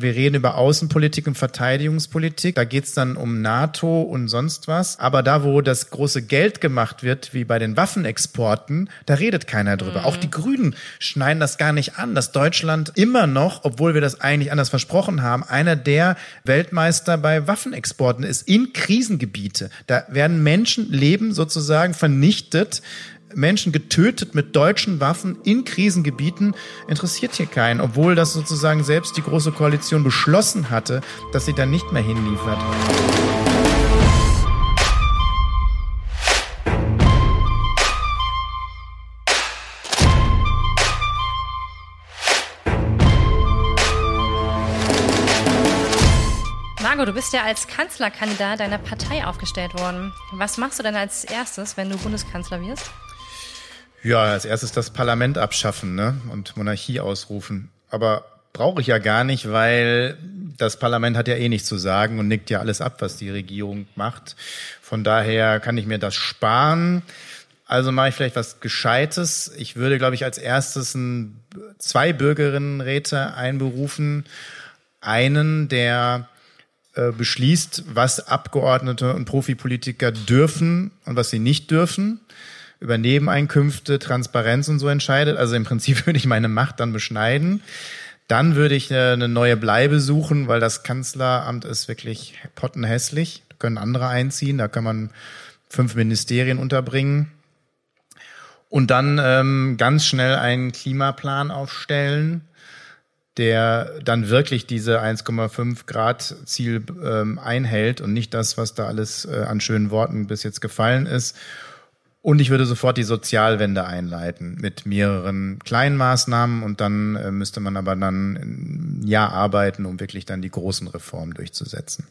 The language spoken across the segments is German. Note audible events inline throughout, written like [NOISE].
Wir reden über Außenpolitik und Verteidigungspolitik. Da geht's dann um NATO und sonst was. Aber da, wo das große Geld gemacht wird, wie bei den Waffenexporten, da redet keiner drüber. Mhm. Auch die Grünen schneiden das gar nicht an, dass Deutschland immer noch, obwohl wir das eigentlich anders versprochen haben, einer der Weltmeister bei Waffenexporten ist in Krisengebiete. Da werden Menschenleben sozusagen vernichtet Menschen getötet mit deutschen Waffen in Krisengebieten, interessiert hier keinen, obwohl das sozusagen selbst die Große Koalition beschlossen hatte, dass sie dann nicht mehr hinliefert. Du bist ja als Kanzlerkandidat deiner Partei aufgestellt worden. Was machst du denn als erstes, wenn du Bundeskanzler wirst? Ja, als erstes das Parlament abschaffen ne? und Monarchie ausrufen. Aber brauche ich ja gar nicht, weil das Parlament hat ja eh nichts zu sagen und nickt ja alles ab, was die Regierung macht. Von daher kann ich mir das sparen. Also mache ich vielleicht was Gescheites. Ich würde, glaube ich, als erstes ein, zwei Bürgerinnenräte einberufen. Einen, der äh, beschließt, was Abgeordnete und Profipolitiker dürfen und was sie nicht dürfen über Nebeneinkünfte, Transparenz und so entscheidet. Also im Prinzip [LAUGHS] würde ich meine Macht dann beschneiden. Dann würde ich äh, eine neue Bleibe suchen, weil das Kanzleramt ist wirklich pottenhässlich. Da können andere einziehen, da kann man fünf Ministerien unterbringen. Und dann ähm, ganz schnell einen Klimaplan aufstellen, der dann wirklich diese 1,5 Grad Ziel ähm, einhält und nicht das, was da alles äh, an schönen Worten bis jetzt gefallen ist. Und ich würde sofort die Sozialwende einleiten mit mehreren kleinen Maßnahmen und dann äh, müsste man aber dann ein Jahr arbeiten, um wirklich dann die großen Reformen durchzusetzen.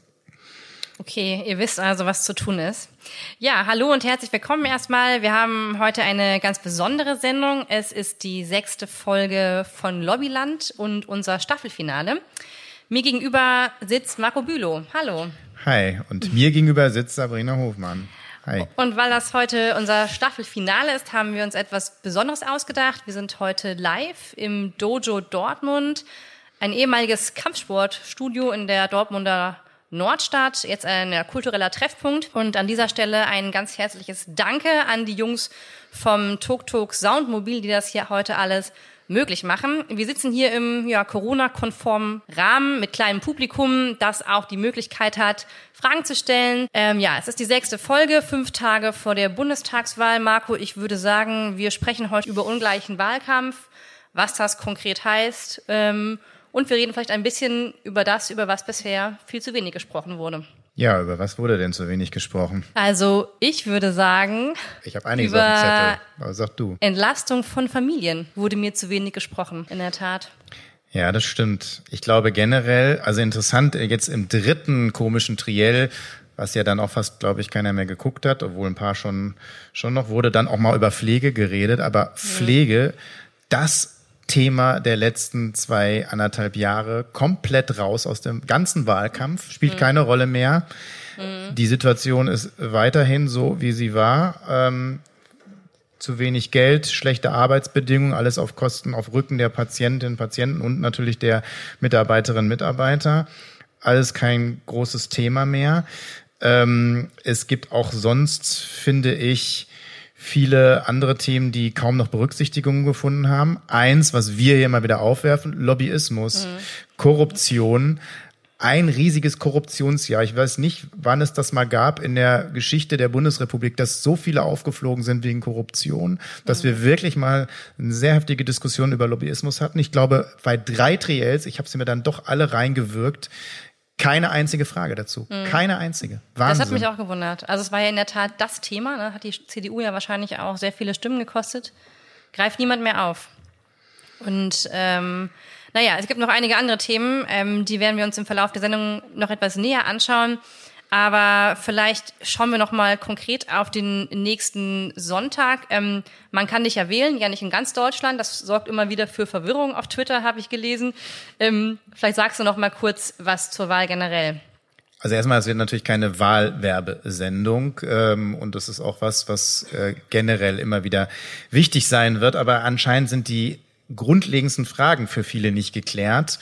Okay, ihr wisst also, was zu tun ist. Ja, hallo und herzlich willkommen erstmal. Wir haben heute eine ganz besondere Sendung. Es ist die sechste Folge von Lobbyland und unser Staffelfinale. Mir gegenüber sitzt Marco Bülow. Hallo. Hi, und mir gegenüber sitzt Sabrina Hofmann. Hi. Und weil das heute unser Staffelfinale ist, haben wir uns etwas Besonderes ausgedacht. Wir sind heute live im Dojo Dortmund, ein ehemaliges Kampfsportstudio in der Dortmunder Nordstadt, jetzt ein kultureller Treffpunkt. Und an dieser Stelle ein ganz herzliches Danke an die Jungs vom Tok Tok Soundmobil, die das hier heute alles möglich machen. Wir sitzen hier im ja, Corona-konformen Rahmen mit kleinem Publikum, das auch die Möglichkeit hat, Fragen zu stellen. Ähm, ja, es ist die sechste Folge, fünf Tage vor der Bundestagswahl. Marco, ich würde sagen, wir sprechen heute über ungleichen Wahlkampf, was das konkret heißt. Ähm, und wir reden vielleicht ein bisschen über das, über was bisher viel zu wenig gesprochen wurde. Ja, über was wurde denn zu wenig gesprochen? Also ich würde sagen, ich habe einiges über auf dem Zettel, aber sag du. Entlastung von Familien wurde mir zu wenig gesprochen, in der Tat. Ja, das stimmt. Ich glaube generell, also interessant, jetzt im dritten komischen Triell, was ja dann auch fast, glaube ich, keiner mehr geguckt hat, obwohl ein paar schon, schon noch, wurde dann auch mal über Pflege geredet, aber Pflege, das Thema der letzten zwei, anderthalb Jahre komplett raus aus dem ganzen Wahlkampf, spielt mhm. keine Rolle mehr. Mhm. Die Situation ist weiterhin so, wie sie war. Ähm, zu wenig Geld, schlechte Arbeitsbedingungen, alles auf Kosten, auf Rücken der Patientinnen, Patienten und natürlich der Mitarbeiterinnen, Mitarbeiter. Alles kein großes Thema mehr. Ähm, es gibt auch sonst, finde ich, viele andere Themen, die kaum noch Berücksichtigung gefunden haben. Eins, was wir hier mal wieder aufwerfen, Lobbyismus, mhm. Korruption, ein riesiges Korruptionsjahr. Ich weiß nicht, wann es das mal gab in der Geschichte der Bundesrepublik, dass so viele aufgeflogen sind wegen Korruption, dass mhm. wir wirklich mal eine sehr heftige Diskussion über Lobbyismus hatten. Ich glaube, bei drei Triels, ich habe sie mir dann doch alle reingewirkt, keine einzige Frage dazu. Mhm. Keine einzige. Wahnsinn. Das hat mich auch gewundert. Also es war ja in der Tat das Thema, ne? hat die CDU ja wahrscheinlich auch sehr viele Stimmen gekostet. Greift niemand mehr auf. Und ähm, naja, es gibt noch einige andere Themen, ähm, die werden wir uns im Verlauf der Sendung noch etwas näher anschauen. Aber vielleicht schauen wir noch mal konkret auf den nächsten Sonntag. Ähm, man kann dich ja wählen, ja nicht in ganz Deutschland. Das sorgt immer wieder für Verwirrung auf Twitter, habe ich gelesen. Ähm, vielleicht sagst du noch mal kurz was zur Wahl generell. Also erstmal, es wird natürlich keine Wahlwerbesendung ähm, und das ist auch was, was äh, generell immer wieder wichtig sein wird. Aber anscheinend sind die grundlegendsten Fragen für viele nicht geklärt.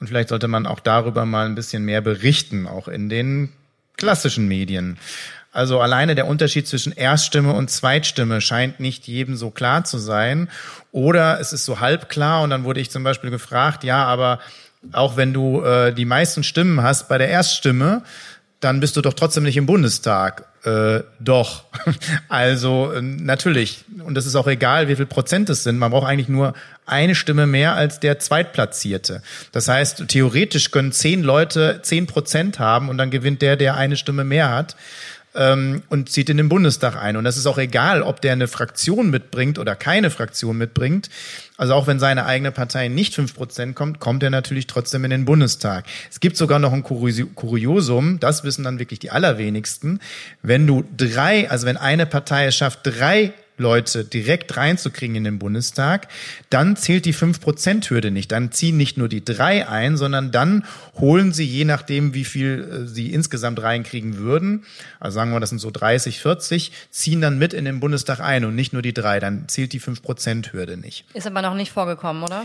Und vielleicht sollte man auch darüber mal ein bisschen mehr berichten, auch in den klassischen Medien. Also alleine der Unterschied zwischen Erststimme und Zweitstimme scheint nicht jedem so klar zu sein. Oder es ist so halb klar und dann wurde ich zum Beispiel gefragt, ja, aber auch wenn du äh, die meisten Stimmen hast bei der Erststimme, dann bist du doch trotzdem nicht im Bundestag. Äh, doch. [LAUGHS] Also äh, natürlich. Und es ist auch egal, wie viel Prozent es sind. Man braucht eigentlich nur eine Stimme mehr als der Zweitplatzierte. Das heißt, theoretisch können zehn Leute zehn Prozent haben und dann gewinnt der, der eine Stimme mehr hat ähm, und zieht in den Bundestag ein. Und das ist auch egal, ob der eine Fraktion mitbringt oder keine Fraktion mitbringt. Also auch wenn seine eigene Partei nicht fünf Prozent kommt, kommt er natürlich trotzdem in den Bundestag. Es gibt sogar noch ein Kuriosum, das wissen dann wirklich die allerwenigsten. Wenn du drei, also wenn eine Partei es schafft, drei Leute direkt reinzukriegen in den Bundestag, dann zählt die 5%-Hürde nicht. Dann ziehen nicht nur die drei ein, sondern dann holen sie, je nachdem, wie viel äh, sie insgesamt reinkriegen würden, also sagen wir, das sind so 30, 40, ziehen dann mit in den Bundestag ein und nicht nur die drei. Dann zählt die 5%-Hürde nicht. Ist aber noch nicht vorgekommen, oder?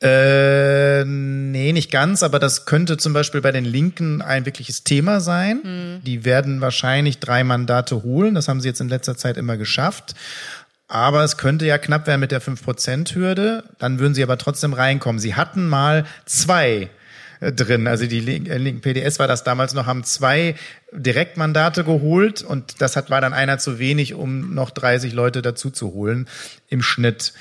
Äh, nee, nicht ganz, aber das könnte zum Beispiel bei den Linken ein wirkliches Thema sein. Mhm. Die werden wahrscheinlich drei Mandate holen. Das haben sie jetzt in letzter Zeit immer geschafft. Aber es könnte ja knapp werden mit der 5%-Hürde. Dann würden sie aber trotzdem reinkommen. Sie hatten mal zwei äh, drin. Also die äh, linken PDS war das damals noch, haben zwei Direktmandate geholt und das hat, war dann einer zu wenig, um noch 30 Leute dazu zu holen im Schnitt.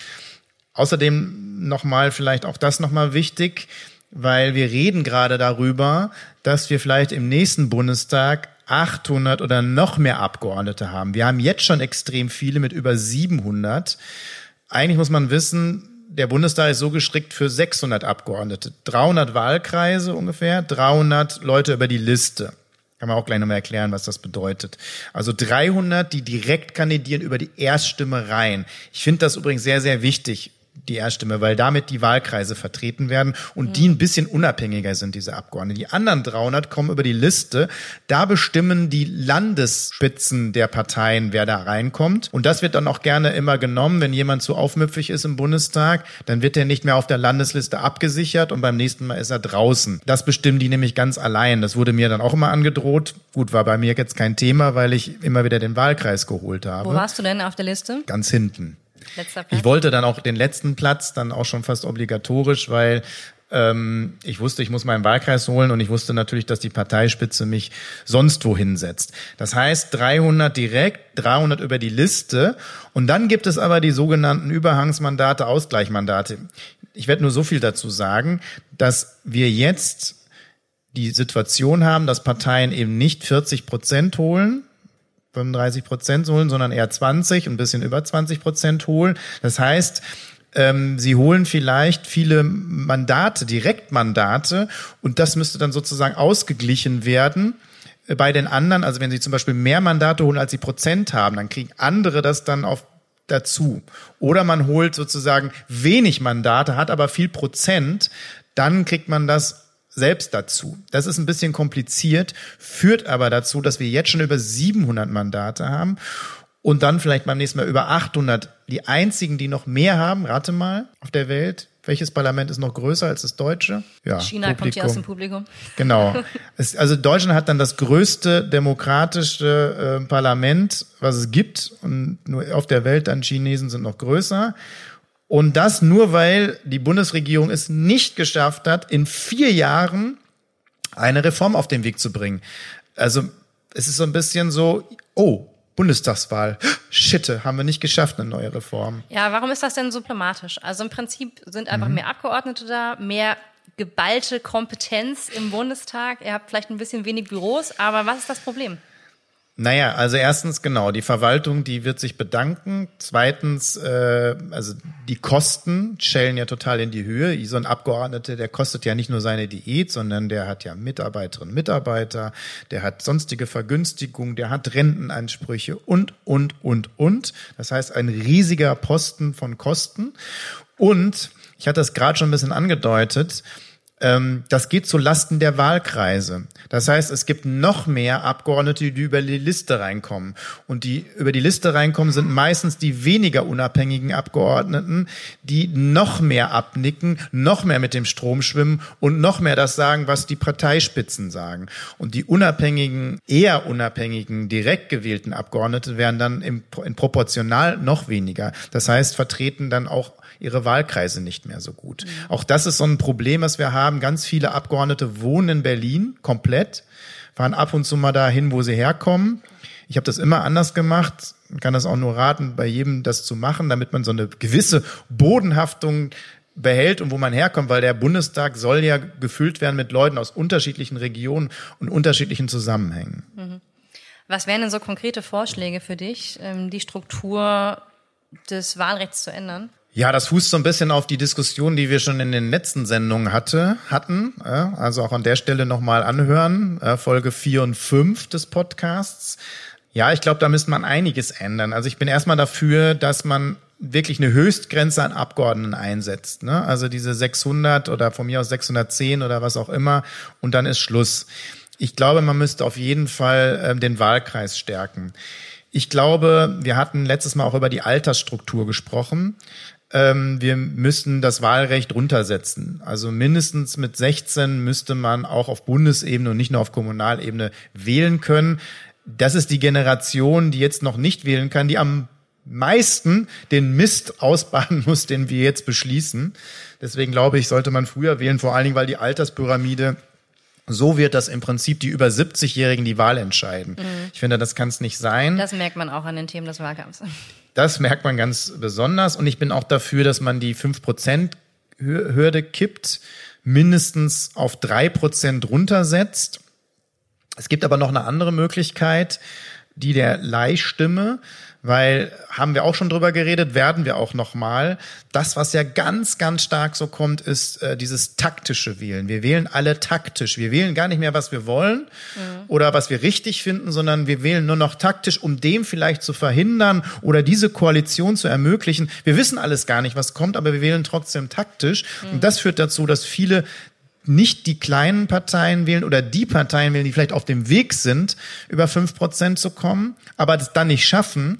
Außerdem nochmal, vielleicht auch das nochmal wichtig, weil wir reden gerade darüber, dass wir vielleicht im nächsten Bundestag 800 oder noch mehr Abgeordnete haben. Wir haben jetzt schon extrem viele mit über 700. Eigentlich muss man wissen, der Bundestag ist so gestrickt für 600 Abgeordnete. 300 Wahlkreise ungefähr, 300 Leute über die Liste. Kann man auch gleich nochmal erklären, was das bedeutet. Also 300, die direkt kandidieren über die Erststimme rein. Ich finde das übrigens sehr, sehr wichtig die Erststimme, weil damit die Wahlkreise vertreten werden und mhm. die ein bisschen unabhängiger sind, diese Abgeordneten. Die anderen 300 kommen über die Liste. Da bestimmen die Landesspitzen der Parteien, wer da reinkommt. Und das wird dann auch gerne immer genommen, wenn jemand zu aufmüpfig ist im Bundestag, dann wird er nicht mehr auf der Landesliste abgesichert und beim nächsten Mal ist er draußen. Das bestimmen die nämlich ganz allein. Das wurde mir dann auch immer angedroht. Gut, war bei mir jetzt kein Thema, weil ich immer wieder den Wahlkreis geholt habe. Wo warst du denn auf der Liste? Ganz hinten. Ich wollte dann auch den letzten Platz, dann auch schon fast obligatorisch, weil ähm, ich wusste, ich muss meinen Wahlkreis holen und ich wusste natürlich, dass die Parteispitze mich sonst wohin setzt. Das heißt 300 direkt, 300 über die Liste und dann gibt es aber die sogenannten Überhangsmandate, Ausgleichmandate. Ich werde nur so viel dazu sagen, dass wir jetzt die Situation haben, dass Parteien eben nicht 40 Prozent holen, 35 Prozent holen, sondern eher 20, ein bisschen über 20 Prozent holen. Das heißt, ähm, sie holen vielleicht viele Mandate, Direktmandate, und das müsste dann sozusagen ausgeglichen werden äh, bei den anderen. Also wenn sie zum Beispiel mehr Mandate holen, als sie Prozent haben, dann kriegen andere das dann auf dazu. Oder man holt sozusagen wenig Mandate, hat aber viel Prozent, dann kriegt man das selbst dazu. Das ist ein bisschen kompliziert, führt aber dazu, dass wir jetzt schon über 700 Mandate haben und dann vielleicht beim nächsten Mal über 800. Die einzigen, die noch mehr haben, rate mal, auf der Welt. Welches Parlament ist noch größer als das deutsche? Ja, China Publikum. kommt hier aus dem Publikum. Genau. [LAUGHS] Es, also Deutschland hat dann das größte demokratische äh, Parlament, was es gibt. Und nur auf der Welt dann Chinesen sind noch größer. Und das nur, weil die Bundesregierung es nicht geschafft hat, in vier Jahren eine Reform auf den Weg zu bringen. Also es ist so ein bisschen so, oh, Bundestagswahl. Schitte, haben wir nicht geschafft, eine neue Reform. Ja, warum ist das denn so problematisch? Also im Prinzip sind einfach mhm. mehr Abgeordnete da, mehr geballte Kompetenz im Bundestag. Ihr habt vielleicht ein bisschen wenig Büros, aber was ist das Problem? Naja, also erstens genau, die Verwaltung, die wird sich bedanken. Zweitens, äh, also die Kosten schellen ja total in die Höhe. So ein Abgeordneter, der kostet ja nicht nur seine Diät, sondern der hat ja Mitarbeiterinnen, Mitarbeiter, der hat sonstige Vergünstigungen, der hat Rentenansprüche und, und, und, und. Das heißt, ein riesiger Posten von Kosten. Und, ich hatte das gerade schon ein bisschen angedeutet, das geht zu Lasten der Wahlkreise. Das heißt, es gibt noch mehr Abgeordnete, die über die Liste reinkommen. Und die über die Liste reinkommen, sind meistens die weniger unabhängigen Abgeordneten, die noch mehr abnicken, noch mehr mit dem Strom schwimmen und noch mehr das sagen, was die Parteispitzen sagen. Und die unabhängigen, eher unabhängigen, direkt gewählten Abgeordnete werden dann im, in proportional noch weniger. Das heißt, vertreten dann auch ihre Wahlkreise nicht mehr so gut. Mhm. Auch das ist so ein Problem, was wir haben. Ganz viele Abgeordnete wohnen in Berlin komplett, fahren ab und zu mal dahin, wo sie herkommen. Ich habe das immer anders gemacht, kann das auch nur raten, bei jedem das zu machen, damit man so eine gewisse Bodenhaftung behält und wo man herkommt, weil der Bundestag soll ja gefüllt werden mit Leuten aus unterschiedlichen Regionen und unterschiedlichen Zusammenhängen. Mhm. Was wären denn so konkrete Vorschläge für dich, ähm, die Struktur des Wahlrechts zu ändern? Ja, das fußt so ein bisschen auf die Diskussion, die wir schon in den letzten Sendungen hatte, hatten. Also auch an der Stelle nochmal anhören. Folge 4 und 5 des Podcasts. Ja, ich glaube, da müsste man einiges ändern. Also ich bin erstmal dafür, dass man wirklich eine Höchstgrenze an Abgeordneten einsetzt. Ne? Also diese 600 oder von mir aus 610 oder was auch immer. Und dann ist Schluss. Ich glaube, man müsste auf jeden Fall äh, den Wahlkreis stärken. Ich glaube, wir hatten letztes Mal auch über die Altersstruktur gesprochen ähm, wir müssen das Wahlrecht runtersetzen. Also mindestens mit 16 müsste man auch auf Bundesebene und nicht nur auf Kommunalebene wählen können. Das ist die Generation, die jetzt noch nicht wählen kann, die am meisten den Mist [LAUGHS] ausbaden muss, den wir jetzt beschließen. Deswegen glaube ich, sollte man früher wählen, vor allen Dingen, weil die Alterspyramide so wird, dass im Prinzip die über 70-Jährigen die Wahl entscheiden. Mhm. Ich finde, das kann es nicht sein. Das merkt man auch an den Themen des Wahlkampfs. [LAUGHS] Das merkt man ganz besonders. Und ich bin auch dafür, dass man die 5%-Hürde kippt, mindestens auf 3% runtersetzt. Es gibt aber noch eine andere Möglichkeit, die der Leihstimme weil haben wir auch schon drüber geredet, werden wir auch noch mal. Das, was ja ganz, ganz stark so kommt, ist äh, dieses taktische Wählen. Wir wählen alle taktisch. Wir wählen gar nicht mehr, was wir wollen mhm. oder was wir richtig finden, sondern wir wählen nur noch taktisch, um dem vielleicht zu verhindern oder diese Koalition zu ermöglichen. Wir wissen alles gar nicht, was kommt, aber wir wählen trotzdem taktisch. Mhm. Und das führt dazu, dass viele nicht die kleinen Parteien wählen oder die Parteien wählen, die vielleicht auf dem Weg sind, über fünf Prozent zu kommen, aber das dann nicht schaffen.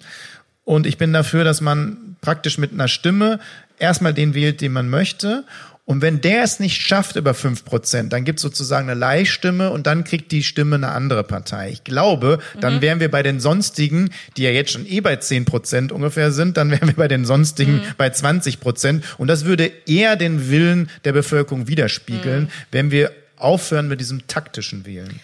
Und ich bin dafür, dass man praktisch mit einer Stimme erstmal den wählt, den man möchte und wenn der es nicht schafft über fünf Prozent, dann gibt es sozusagen eine Leihstimme und dann kriegt die Stimme eine andere Partei. Ich glaube, dann mhm. wären wir bei den sonstigen, die ja jetzt schon eh bei zehn Prozent ungefähr sind, dann wären wir bei den sonstigen mhm. bei 20 Prozent. Und das würde eher den Willen der Bevölkerung widerspiegeln, mhm. wenn wir aufhören mit diesem taktischen Wählen.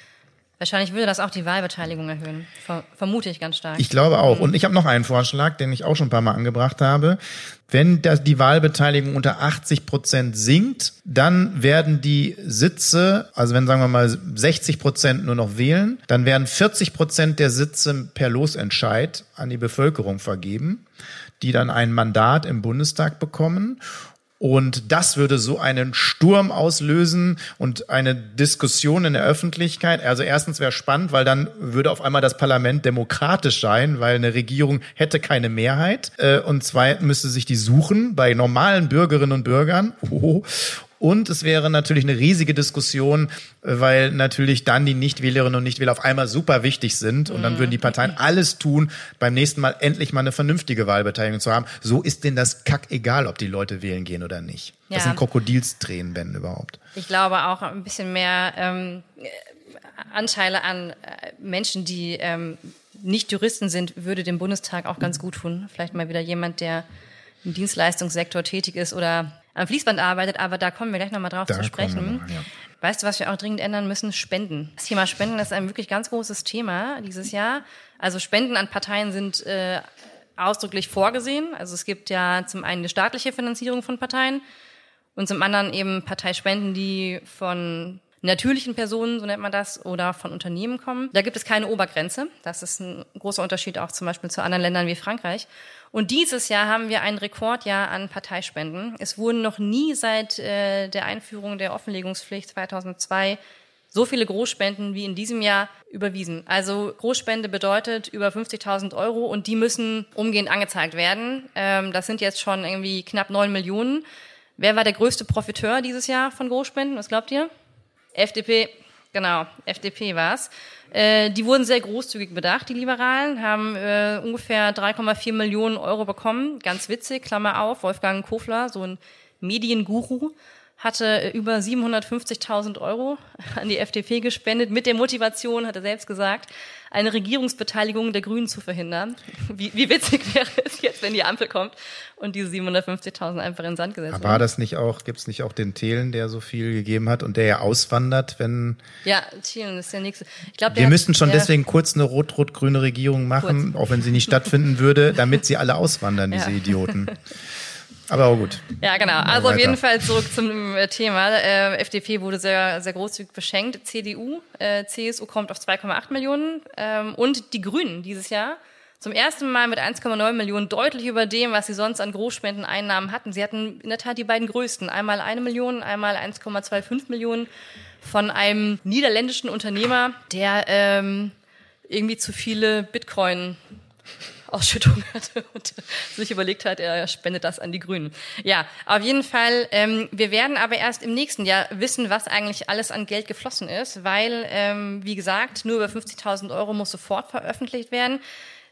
Wahrscheinlich würde das auch die Wahlbeteiligung erhöhen. Vermute ich ganz stark. Ich glaube auch. Und ich habe noch einen Vorschlag, den ich auch schon ein paar Mal angebracht habe. Wenn das, die Wahlbeteiligung unter 80 Prozent sinkt, dann werden die Sitze, also wenn sagen wir mal 60 Prozent nur noch wählen, dann werden 40 Prozent der Sitze per Losentscheid an die Bevölkerung vergeben, die dann ein Mandat im Bundestag bekommen. Und das würde so einen Sturm auslösen und eine Diskussion in der Öffentlichkeit. Also erstens wäre spannend, weil dann würde auf einmal das Parlament demokratisch sein, weil eine Regierung hätte keine Mehrheit. Äh, und zweitens müsste sich die suchen bei normalen Bürgerinnen und Bürgern. Und es wäre natürlich eine riesige Diskussion, weil natürlich dann die Nichtwählerinnen und Nichtwähler auf einmal super wichtig sind. Und dann würden die Parteien mhm. alles tun, beim nächsten Mal endlich mal eine vernünftige Wahlbeteiligung zu haben. So ist denen das Kack egal, ob die Leute wählen gehen oder nicht. Ja. Das sind Krokodilstränen, wenn überhaupt. Ich glaube auch ein bisschen mehr ähm, Anteile an äh, Menschen, die ähm, nicht Juristen sind, würde dem Bundestag auch ganz gut tun. Vielleicht mal wieder jemand, der im Dienstleistungssektor tätig ist oder am Fließband arbeitet, aber da kommen wir gleich nochmal drauf da zu sprechen. Mal, ja. Weißt du, was wir auch dringend ändern müssen? Spenden. Das Thema Spenden ist ein wirklich ganz großes Thema dieses Jahr. Also Spenden an Parteien sind äh, ausdrücklich vorgesehen. Also es gibt ja zum einen eine staatliche Finanzierung von Parteien und zum anderen eben Parteispenden, die von natürlichen Personen, so nennt man das, oder von Unternehmen kommen. Da gibt es keine Obergrenze. Das ist ein großer Unterschied auch zum Beispiel zu anderen Ländern wie Frankreich. Und dieses Jahr haben wir ein Rekordjahr an Parteispenden. Es wurden noch nie seit äh, der Einführung der Offenlegungspflicht 2002 so viele Großspenden wie in diesem Jahr überwiesen. Also Großspende bedeutet über 50.000 Euro und die müssen umgehend angezeigt werden. Ähm, das sind jetzt schon irgendwie knapp neun Millionen. Wer war der größte Profiteur dieses Jahr von Großspenden? Was glaubt ihr? FDP. Genau, FDP war's. Äh, die wurden sehr großzügig bedacht, die Liberalen, haben äh, ungefähr 3,4 Millionen Euro bekommen. Ganz witzig, Klammer auf, Wolfgang Kofler, so ein Medienguru, hatte über 750.000 Euro an die FDP gespendet, mit der Motivation, hat er selbst gesagt, eine Regierungsbeteiligung der Grünen zu verhindern. Wie, wie witzig wäre es jetzt, wenn die Ampel kommt und diese 750.000 einfach in den Sand gesetzt werden. War das nicht auch, gibt's nicht auch den Thelen, der so viel gegeben hat und der ja auswandert, wenn... Ja, Thelen ist der nächste. Ich glaub, Wir müssten schon deswegen kurz eine rot-rot-grüne Regierung machen, kurz. auch wenn sie nicht stattfinden würde, damit sie alle auswandern, [LAUGHS] diese ja. Idioten. Aber auch gut. Ja, genau. Also auf jeden Fall zurück zum äh, Thema. Äh, FDP wurde sehr, sehr großzügig beschenkt. CDU, äh, CSU kommt auf 2,8 Millionen. Ähm, und die Grünen dieses Jahr zum ersten Mal mit 1,9 Millionen deutlich über dem, was sie sonst an Großspendeneinnahmen hatten. Sie hatten in der Tat die beiden größten. Einmal eine Million, einmal 1,25 Millionen von einem niederländischen Unternehmer, der ähm, irgendwie zu viele Bitcoin Ausschüttung [LAUGHS] hatte und sich überlegt hat, er spendet das an die Grünen. Ja, auf jeden Fall. Ähm, wir werden aber erst im nächsten Jahr wissen, was eigentlich alles an Geld geflossen ist, weil, ähm, wie gesagt, nur über 50.000 Euro muss sofort veröffentlicht werden.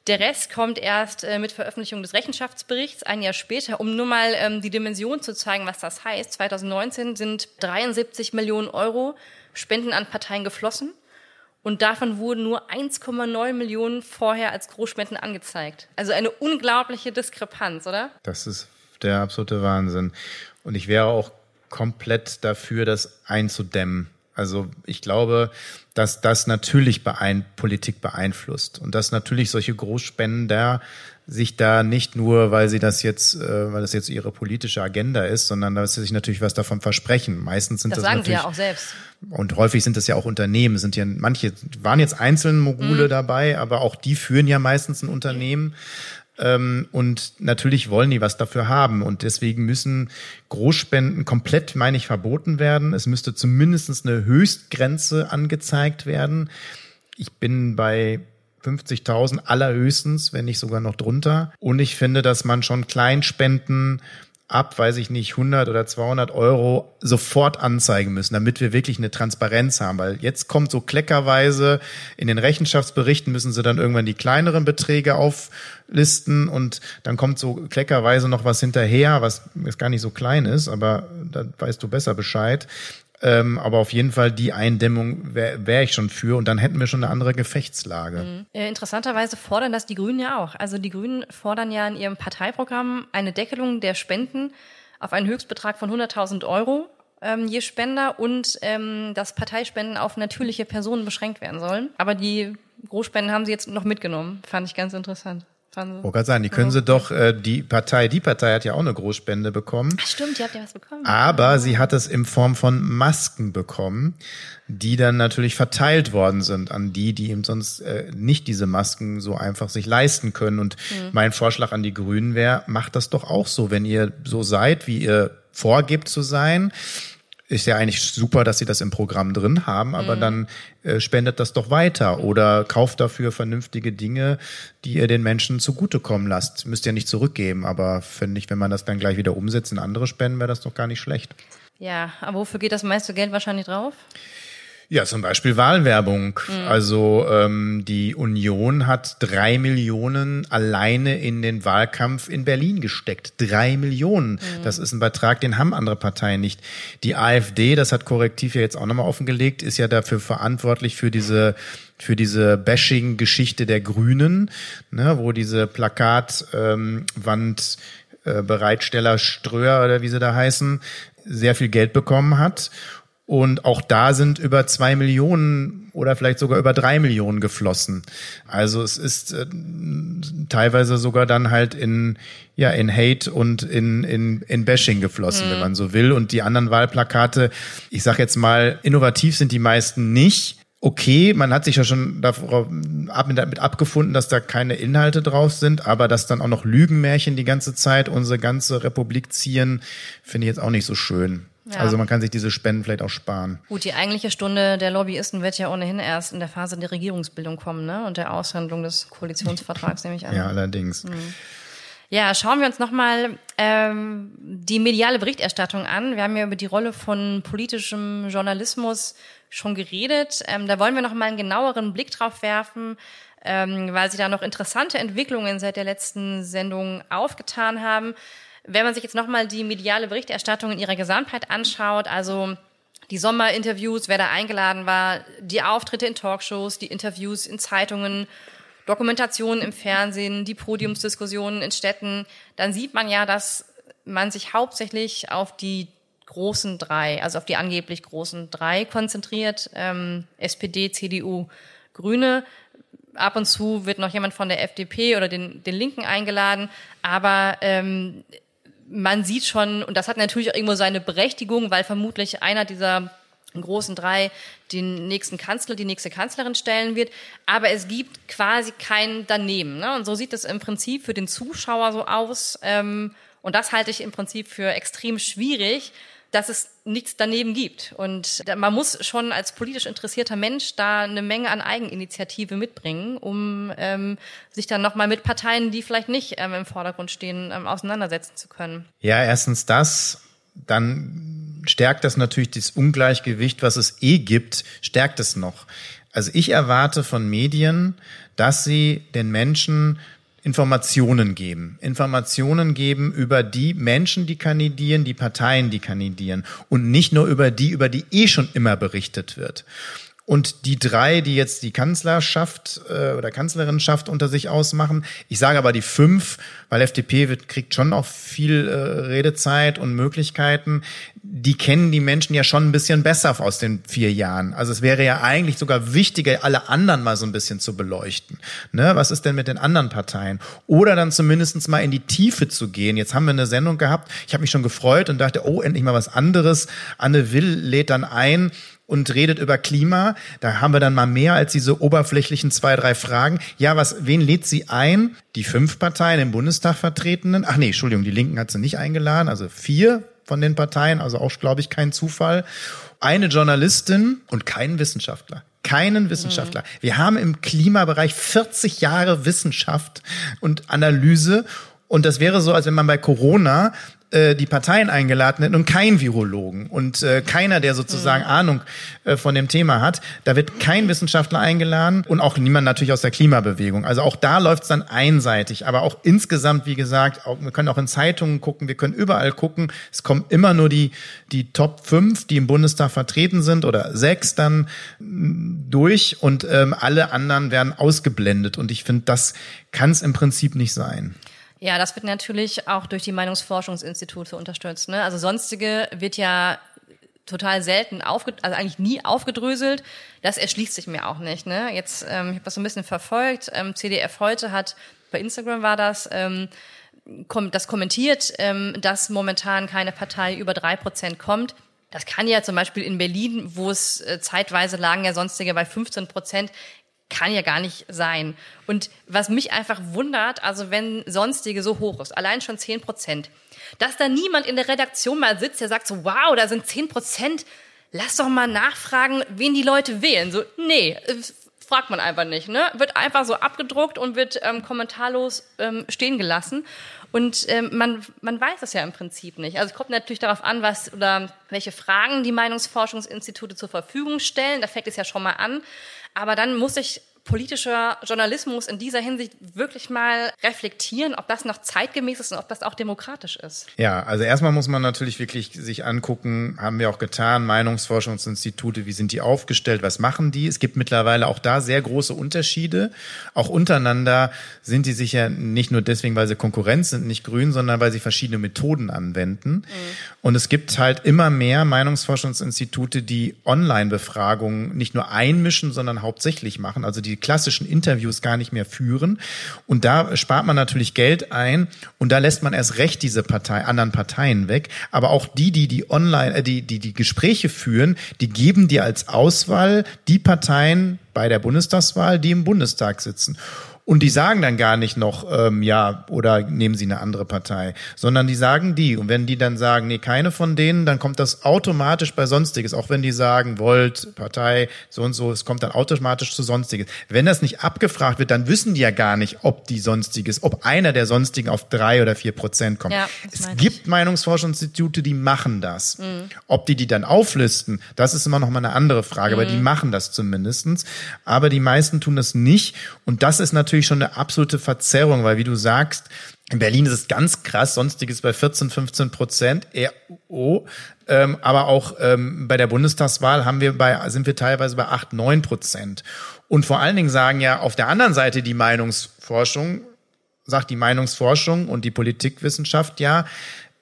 Der Rest kommt erst äh, mit Veröffentlichung des Rechenschaftsberichts ein Jahr später, um nur mal ähm, die Dimension zu zeigen, was das heißt. 2019 sind 73 Millionen Euro Spenden an Parteien geflossen. Und davon wurden nur 1,9 Millionen vorher als Großspenden angezeigt. Also eine unglaubliche Diskrepanz, oder? Das ist der absolute Wahnsinn. Und ich wäre auch komplett dafür, das einzudämmen. Also ich glaube, dass das natürlich Politik beeinflusst und dass natürlich solche Großspender sich da nicht nur, weil sie das jetzt, äh, weil das jetzt ihre politische Agenda ist, sondern dass sie sich natürlich was davon versprechen. Meistens sind das, das sagen sie ja auch selbst. Und häufig sind das ja auch Unternehmen. Sind ja manche waren jetzt einzelne Mogule mhm. dabei, aber auch die führen ja meistens ein Unternehmen. Ähm, und natürlich wollen die was dafür haben. Und deswegen müssen Großspenden komplett, meine ich, verboten werden. Es müsste zumindest eine Höchstgrenze angezeigt werden. Ich bin bei 50.000 allerhöchstens, wenn nicht sogar noch drunter. Und ich finde, dass man schon Kleinspenden ab, weiß ich nicht, 100 oder 200 Euro sofort anzeigen müssen, damit wir wirklich eine Transparenz haben. Weil jetzt kommt so kleckerweise in den Rechenschaftsberichten müssen sie dann irgendwann die kleineren Beträge auflisten und dann kommt so kleckerweise noch was hinterher, was jetzt gar nicht so klein ist, aber da weißt du besser Bescheid. Ähm, aber auf jeden Fall die Eindämmung wäre wär ich schon für und dann hätten wir schon eine andere Gefechtslage. Mhm. Äh, interessanterweise fordern das die Grünen ja auch. Also die Grünen fordern ja in ihrem Parteiprogramm eine Deckelung der Spenden auf einen Höchstbetrag von 100.000 Euro ähm, je Spender und ähm, dass Parteispenden auf natürliche Personen beschränkt werden sollen. Aber die Großspenden haben sie jetzt noch mitgenommen. Fand ich ganz interessant. Wo kann sein, die können sie doch, äh, die Partei, die Partei hat ja auch eine Großspende bekommen. Ach stimmt, die hat ja was bekommen. Aber sie hat es in Form von Masken bekommen, die dann natürlich verteilt worden sind an die, die eben sonst äh, nicht diese Masken so einfach sich leisten können. Und mhm. mein Vorschlag an die Grünen wäre, macht das doch auch so, wenn ihr so seid, wie ihr vorgibt zu sein ist ja eigentlich super, dass sie das im Programm drin haben, aber mhm. dann äh, spendet das doch weiter oder kauft dafür vernünftige Dinge, die ihr den Menschen zugutekommen lasst. Müsst ihr nicht zurückgeben, aber finde ich, wenn man das dann gleich wieder umsetzt in andere Spenden, wäre das doch gar nicht schlecht. Ja, aber wofür geht das meiste Geld wahrscheinlich drauf? Ja, zum Beispiel Wahlwerbung. Mhm. Also ähm, die Union hat drei Millionen alleine in den Wahlkampf in Berlin gesteckt. Drei Millionen. Mhm. Das ist ein Betrag, den haben andere Parteien nicht. Die AfD, das hat Korrektiv ja jetzt auch nochmal offengelegt, ist ja dafür verantwortlich für diese für diese Bashing-Geschichte der Grünen, ne, wo diese Plakatwand ähm, äh, Bereitsteller Ströer oder wie sie da heißen, sehr viel Geld bekommen hat. Und auch da sind über zwei Millionen oder vielleicht sogar über drei Millionen geflossen. Also es ist äh, teilweise sogar dann halt in ja in Hate und in in, in Bashing geflossen, mhm. wenn man so will. Und die anderen Wahlplakate, ich sag jetzt mal, innovativ sind die meisten nicht. Okay, man hat sich ja schon damit abgefunden, dass da keine Inhalte drauf sind, aber dass dann auch noch Lügenmärchen die ganze Zeit unsere ganze Republik ziehen, finde ich jetzt auch nicht so schön. Ja. Also man kann sich diese Spenden vielleicht auch sparen. Gut, die eigentliche Stunde der Lobbyisten wird ja ohnehin erst in der Phase der Regierungsbildung kommen, ne? Und der Aushandlung des Koalitionsvertrags, nehme ich an. Ja, allerdings. Mhm. Ja, schauen wir uns nochmal ähm, die mediale Berichterstattung an. Wir haben ja über die Rolle von politischem Journalismus schon geredet. Ähm, da wollen wir nochmal einen genaueren Blick drauf werfen, ähm, weil sie da noch interessante Entwicklungen seit der letzten Sendung aufgetan haben. Wenn man sich jetzt nochmal die mediale Berichterstattung in ihrer Gesamtheit anschaut, also die Sommerinterviews, wer da eingeladen war, die Auftritte in Talkshows, die Interviews in Zeitungen, Dokumentationen im Fernsehen, die Podiumsdiskussionen in Städten, dann sieht man ja, dass man sich hauptsächlich auf die großen drei, also auf die angeblich großen drei konzentriert, ähm, SPD, CDU, Grüne. Ab und zu wird noch jemand von der FDP oder den, den Linken eingeladen, aber ähm, man sieht schon, und das hat natürlich auch irgendwo seine Berechtigung, weil vermutlich einer dieser großen drei den nächsten Kanzler, die nächste Kanzlerin stellen wird. Aber es gibt quasi kein Daneben. Ne? Und so sieht es im Prinzip für den Zuschauer so aus. Ähm, und das halte ich im Prinzip für extrem schwierig, dass es nichts daneben gibt. Und man muss schon als politisch interessierter Mensch da eine Menge an Eigeninitiative mitbringen, um ähm, sich dann nochmal mit Parteien, die vielleicht nicht ähm, im Vordergrund stehen, ähm, auseinandersetzen zu können. Ja, erstens das. Dann stärkt das natürlich das Ungleichgewicht, was es eh gibt, stärkt es noch. Also ich erwarte von Medien, dass sie den Menschen Informationen geben. Informationen geben über die Menschen, die kandidieren, die Parteien, die kandidieren und nicht nur über die, über die eh schon immer berichtet wird. Und die drei, die jetzt die Kanzlerschaft äh, oder Kanzlerinschaft unter sich ausmachen, ich sage aber die fünf, weil FDP wird, kriegt schon auch viel äh, Redezeit und Möglichkeiten, die kennen die Menschen ja schon ein bisschen besser aus den vier Jahren. Also es wäre ja eigentlich sogar wichtiger, alle anderen mal so ein bisschen zu beleuchten. Ne? Was ist denn mit den anderen Parteien? Oder dann zumindestens mal in die Tiefe zu gehen. Jetzt haben wir eine Sendung gehabt, ich habe mich schon gefreut und dachte, oh, endlich mal was anderes. Anne Will lädt dann ein und redet über Klima. Da haben wir dann mal mehr als diese oberflächlichen zwei, drei Fragen. Ja, was, wen lädt sie ein? Die fünf Parteien im Bundestag vertretenen. Ach nee, Entschuldigung, die Linken hat sie nicht eingeladen, also vier von den Parteien, also auch, glaube ich, kein Zufall. Eine Journalistin und keinen Wissenschaftler keinen Wissenschaftler. Mhm. Wir haben im Klimabereich 40 Jahre Wissenschaft und Analyse. Und das wäre so, als wenn man bei Corona äh, die Parteien eingeladen hätten und kein Virologen und äh, keiner, der sozusagen mhm. Ahnung äh, von dem Thema hat. Da wird kein Wissenschaftler eingeladen und auch niemand natürlich aus der Klimabewegung. Also auch da läuft es dann einseitig. Aber auch insgesamt, wie gesagt, auch, wir können auch in Zeitungen gucken, wir können überall gucken. Es kommen immer nur die, die Top 5, die im Bundestag vertreten sind oder sechs dann mm, durch und ähm, alle anderen werden ausgeblendet. Und ich finde, das kann es im Prinzip nicht sein. Ja, das wird natürlich auch durch die Meinungsforschungsinstitute unterstützt. Ne? Also sonstige wird ja total selten aufge also eigentlich nie aufgedröselt. Das erschließt sich mir auch nicht. Ne? Jetzt, ähm, ich habe das so ein bisschen verfolgt. Ähm, CDF heute hat bei Instagram war das. Ähm, das kommentiert, ähm, dass momentan keine Partei über drei Prozent kommt. Das kann ja zum Beispiel in Berlin, wo es äh, zeitweise lagen ja sonstige bei 15 Prozent, kann ja gar nicht sein. Und was mich einfach wundert, also wenn sonstige so hoch ist, allein schon 10 Prozent, dass da niemand in der Redaktion mal sitzt, der sagt so, wow, da sind 10 Prozent, lass doch mal nachfragen, wen die Leute wählen. So, nee, fragt man einfach nicht, ne? Wird einfach so abgedruckt und wird ähm, kommentarlos ähm, stehen gelassen. Und ähm, man, man weiß es ja im Prinzip nicht. Also es kommt natürlich darauf an, was oder welche Fragen die Meinungsforschungsinstitute zur Verfügung stellen. Da fängt es ja schon mal an. Aber dann muss ich politischer Journalismus in dieser Hinsicht wirklich mal reflektieren, ob das noch zeitgemäß ist und ob das auch demokratisch ist. Ja, also erstmal muss man natürlich wirklich sich angucken, haben wir auch getan, Meinungsforschungsinstitute, wie sind die aufgestellt, was machen die? Es gibt mittlerweile auch da sehr große Unterschiede. Auch untereinander sind die sicher nicht nur deswegen, weil sie Konkurrenz sind, nicht grün, sondern weil sie verschiedene Methoden anwenden. Mhm. Und es gibt halt immer mehr Meinungsforschungsinstitute, die Online-Befragungen nicht nur einmischen, sondern hauptsächlich machen. Also die die klassischen Interviews gar nicht mehr führen. Und da spart man natürlich Geld ein und da lässt man erst recht diese Partei, anderen Parteien weg. Aber auch die, die die online, äh, die, die die Gespräche führen, die geben dir als Auswahl die Parteien bei der Bundestagswahl, die im Bundestag sitzen. Und die sagen dann gar nicht noch, ähm, ja, oder nehmen sie eine andere Partei, sondern die sagen die. Und wenn die dann sagen, nee, keine von denen, dann kommt das automatisch bei Sonstiges. Auch wenn die sagen, Volt, Partei, so und so, es kommt dann automatisch zu Sonstiges. Wenn das nicht abgefragt wird, dann wissen die ja gar nicht, ob die Sonstiges, ob einer der Sonstigen auf drei oder vier Prozent kommt. Ja, es gibt Meinungsforschungsinstitute, die machen das. Mhm. Ob die die dann auflisten, das ist immer noch mal eine andere Frage, mhm. aber die mhm. machen das zumindestens. Aber die meisten tun das nicht. Und das ist natürlich schon eine absolute Verzerrung, weil wie du sagst, in Berlin ist es ganz krass, sonstiges bei 14, 15 Prozent, RO. Ähm, aber auch ähm, bei der Bundestagswahl haben wir bei, sind wir teilweise bei 8, 9 Prozent. Und vor allen Dingen sagen ja auf der anderen Seite die Meinungsforschung, sagt die Meinungsforschung und die Politikwissenschaft ja,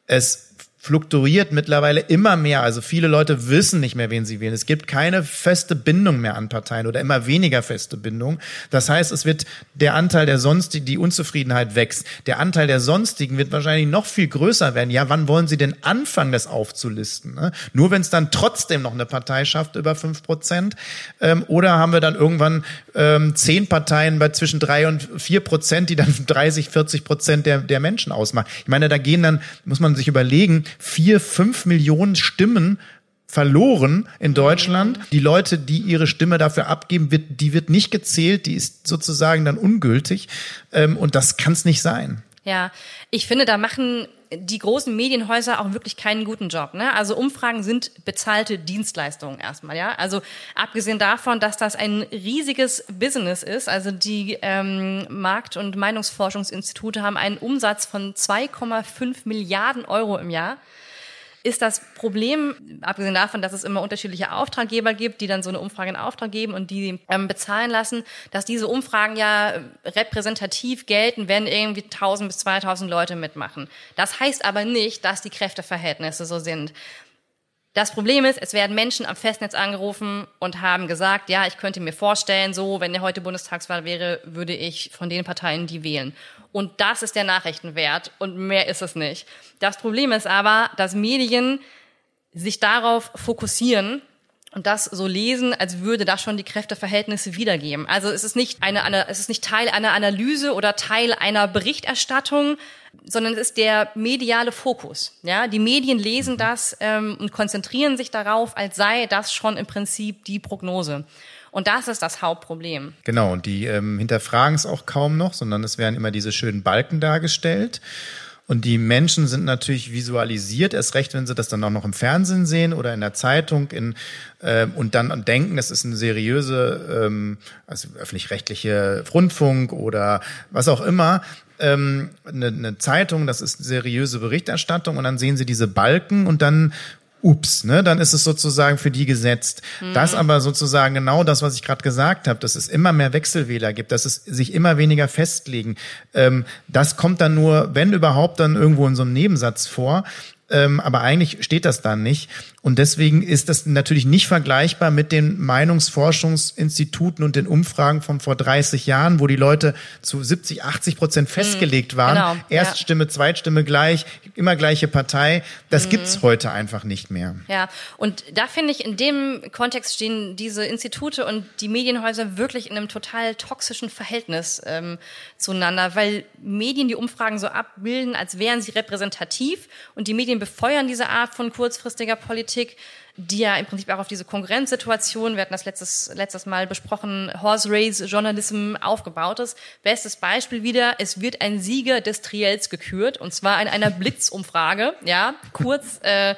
es fluktuiert mittlerweile immer mehr. Also viele Leute wissen nicht mehr, wen sie wählen. Es gibt keine feste Bindung mehr an Parteien oder immer weniger feste Bindung. Das heißt, es wird der Anteil der sonstigen, die Unzufriedenheit wächst. Der Anteil der sonstigen wird wahrscheinlich noch viel größer werden. Ja, wann wollen sie denn anfangen, das aufzulisten? Ne? Nur wenn es dann trotzdem noch eine Partei schafft über fünf Prozent. Ähm, oder haben wir dann irgendwann ähm, zehn Parteien bei zwischen drei und vier Prozent, die dann [LAUGHS] 30, 40 Prozent der, der Menschen ausmachen. Ich meine, da gehen dann, muss man sich überlegen, vier, fünf Millionen Stimmen verloren in Deutschland. Mhm. Die Leute, die ihre Stimme dafür abgeben, wird, die wird nicht gezählt, die ist sozusagen dann ungültig. Ähm, und das kann es nicht sein. Ja, ich finde, da machen die großen Medienhäuser auch wirklich keinen guten Job. Ne? Also Umfragen sind bezahlte Dienstleistungen erstmal. Ja, also abgesehen davon, dass das ein riesiges Business ist. Also die ähm, Markt- und Meinungsforschungsinstitute haben einen Umsatz von 2,5 Milliarden Euro im Jahr ist das Problem, abgesehen davon, dass es immer unterschiedliche Auftraggeber gibt, die dann so eine Umfrage in Auftrag geben und die ähm, bezahlen lassen, dass diese Umfragen ja repräsentativ gelten, wenn irgendwie 1000 bis 2000 Leute mitmachen. Das heißt aber nicht, dass die Kräfteverhältnisse so sind. Das Problem ist, es werden Menschen am Festnetz angerufen und haben gesagt, ja, ich könnte mir vorstellen, so, wenn der heute Bundestagswahl wäre, würde ich von den Parteien die wählen. Und das ist der Nachrichtenwert und mehr ist es nicht. Das Problem ist aber, dass Medien sich darauf fokussieren und das so lesen, als würde das schon die Kräfteverhältnisse wiedergeben. Also es ist nicht eine, eine es ist nicht Teil einer Analyse oder Teil einer Berichterstattung, sondern es ist der mediale Fokus. Ja, die Medien lesen das ähm, und konzentrieren sich darauf, als sei das schon im Prinzip die Prognose. Und das ist das Hauptproblem. Genau, und die ähm, hinterfragen es auch kaum noch, sondern es werden immer diese schönen Balken dargestellt. Und die Menschen sind natürlich visualisiert, erst recht, wenn sie das dann auch noch im Fernsehen sehen oder in der Zeitung in, äh, und dann denken, das ist eine seriöse, ähm, also öffentlich-rechtliche Rundfunk oder was auch immer, ähm, eine, eine Zeitung, das ist seriöse Berichterstattung und dann sehen sie diese Balken und dann ups, ne, dann ist es sozusagen für die gesetzt. Mhm. Das aber sozusagen genau das, was ich gerade gesagt habe, dass es immer mehr Wechselwähler gibt, dass es sich immer weniger festlegen. Ähm, das kommt dann nur, wenn überhaupt, dann irgendwo in so einem Nebensatz vor. Ähm, aber eigentlich steht das dann nicht. Und deswegen ist das natürlich nicht vergleichbar mit den Meinungsforschungsinstituten und den Umfragen von vor 30 Jahren, wo die Leute zu 70, 80 Prozent mhm. festgelegt waren. Genau, Erststimme, ja. Zweitstimme gleich, immer gleiche Partei. Das mhm. gibt's heute einfach nicht mehr. Ja, und da finde ich, in dem Kontext stehen diese Institute und die Medienhäuser wirklich in einem total toxischen Verhältnis ähm, zueinander, weil Medien die Umfragen so abbilden, als wären sie repräsentativ und die Medien befeuern diese Art von kurzfristiger Politik Politik, die ja im Prinzip auch auf diese Konkurrenzsituation, wir hatten das letztes, letztes Mal besprochen, Horse Race Journalism aufgebaut ist. Bestes Beispiel wieder, es wird ein Sieger des Triels gekürt und zwar in einer Blitzumfrage, ja, kurz äh,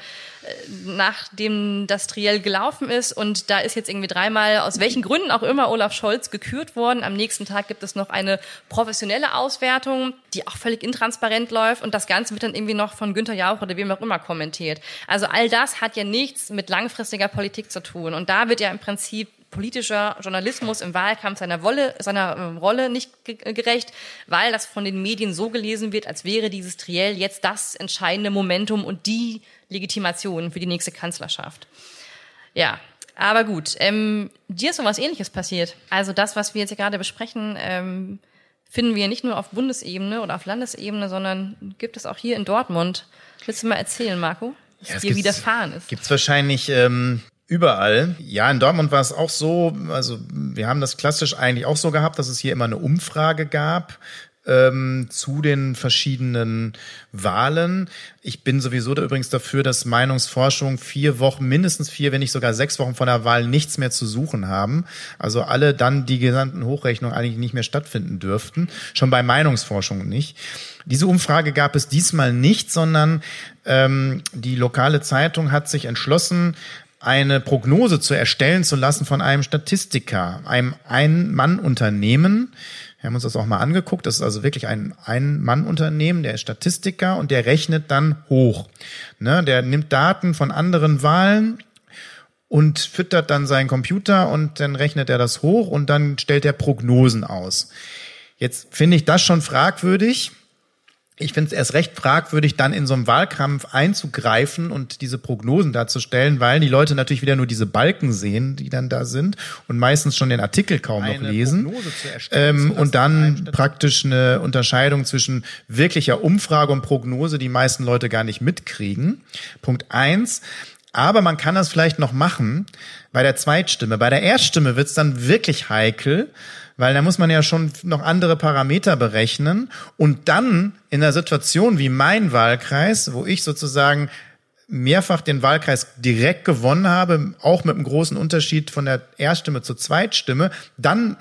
nachdem das Triell gelaufen ist. Und da ist jetzt irgendwie dreimal, aus welchen Gründen auch immer, Olaf Scholz gekürt worden. Am nächsten Tag gibt es noch eine professionelle Auswertung, die auch völlig intransparent läuft. Und das Ganze wird dann irgendwie noch von Günther Jauch oder wem auch immer kommentiert. Also all das hat ja nichts mit langfristiger Politik zu tun. Und da wird ja im Prinzip politischer Journalismus im Wahlkampf seiner, Wolle, seiner äh, Rolle nicht gerecht, weil das von den Medien so gelesen wird, als wäre dieses Triell jetzt das entscheidende Momentum und die Legitimation für die nächste Kanzlerschaft. Ja, aber gut. Ähm, dir ist so was Ähnliches passiert. Also das, was wir jetzt gerade besprechen, ähm, finden wir nicht nur auf Bundesebene oder auf Landesebene, sondern gibt es auch hier in Dortmund. Willst du mal erzählen, Marco, was ja, dir widerfahren ist? Gibt es wahrscheinlich ähm, Überall. Ja, in Dortmund war es auch so, also wir haben das klassisch eigentlich auch so gehabt, dass es hier immer eine Umfrage gab ähm, zu den verschiedenen Wahlen. Ich bin sowieso da übrigens dafür, dass Meinungsforschung vier Wochen, mindestens vier, wenn nicht sogar sechs Wochen vor der Wahl nichts mehr zu suchen haben. Also alle dann die gesamten Hochrechnungen eigentlich nicht mehr stattfinden dürften. Schon bei Meinungsforschung nicht. Diese Umfrage gab es diesmal nicht, sondern ähm, die lokale Zeitung hat sich entschlossen, eine Prognose zu erstellen zu lassen von einem Statistiker, einem Ein-Mann-Unternehmen. Wir haben uns das auch mal angeguckt. Das ist also wirklich ein Ein-Mann-Unternehmen, der ist Statistiker und der rechnet dann hoch. Ne, der nimmt Daten von anderen Wahlen und füttert dann seinen Computer und dann rechnet er das hoch und dann stellt er Prognosen aus. Jetzt finde ich das schon fragwürdig, ich finde es erst recht fragwürdig, dann in so einem Wahlkampf einzugreifen und diese Prognosen darzustellen, weil die Leute natürlich wieder nur diese Balken sehen, die dann da sind und meistens schon den Artikel kaum noch lesen. Ähm, und dann praktisch eine Unterscheidung zwischen wirklicher Umfrage und Prognose, die meisten Leute gar nicht mitkriegen. Punkt eins. Aber man kann das vielleicht noch machen bei der Zweitstimme. Bei der Erststimme wird es dann wirklich heikel, weil da muss man ja schon noch andere Parameter berechnen und dann in einer Situation wie mein Wahlkreis, wo ich sozusagen mehrfach den Wahlkreis direkt gewonnen habe, auch mit einem großen Unterschied von der Erststimme zur Zweitstimme, dann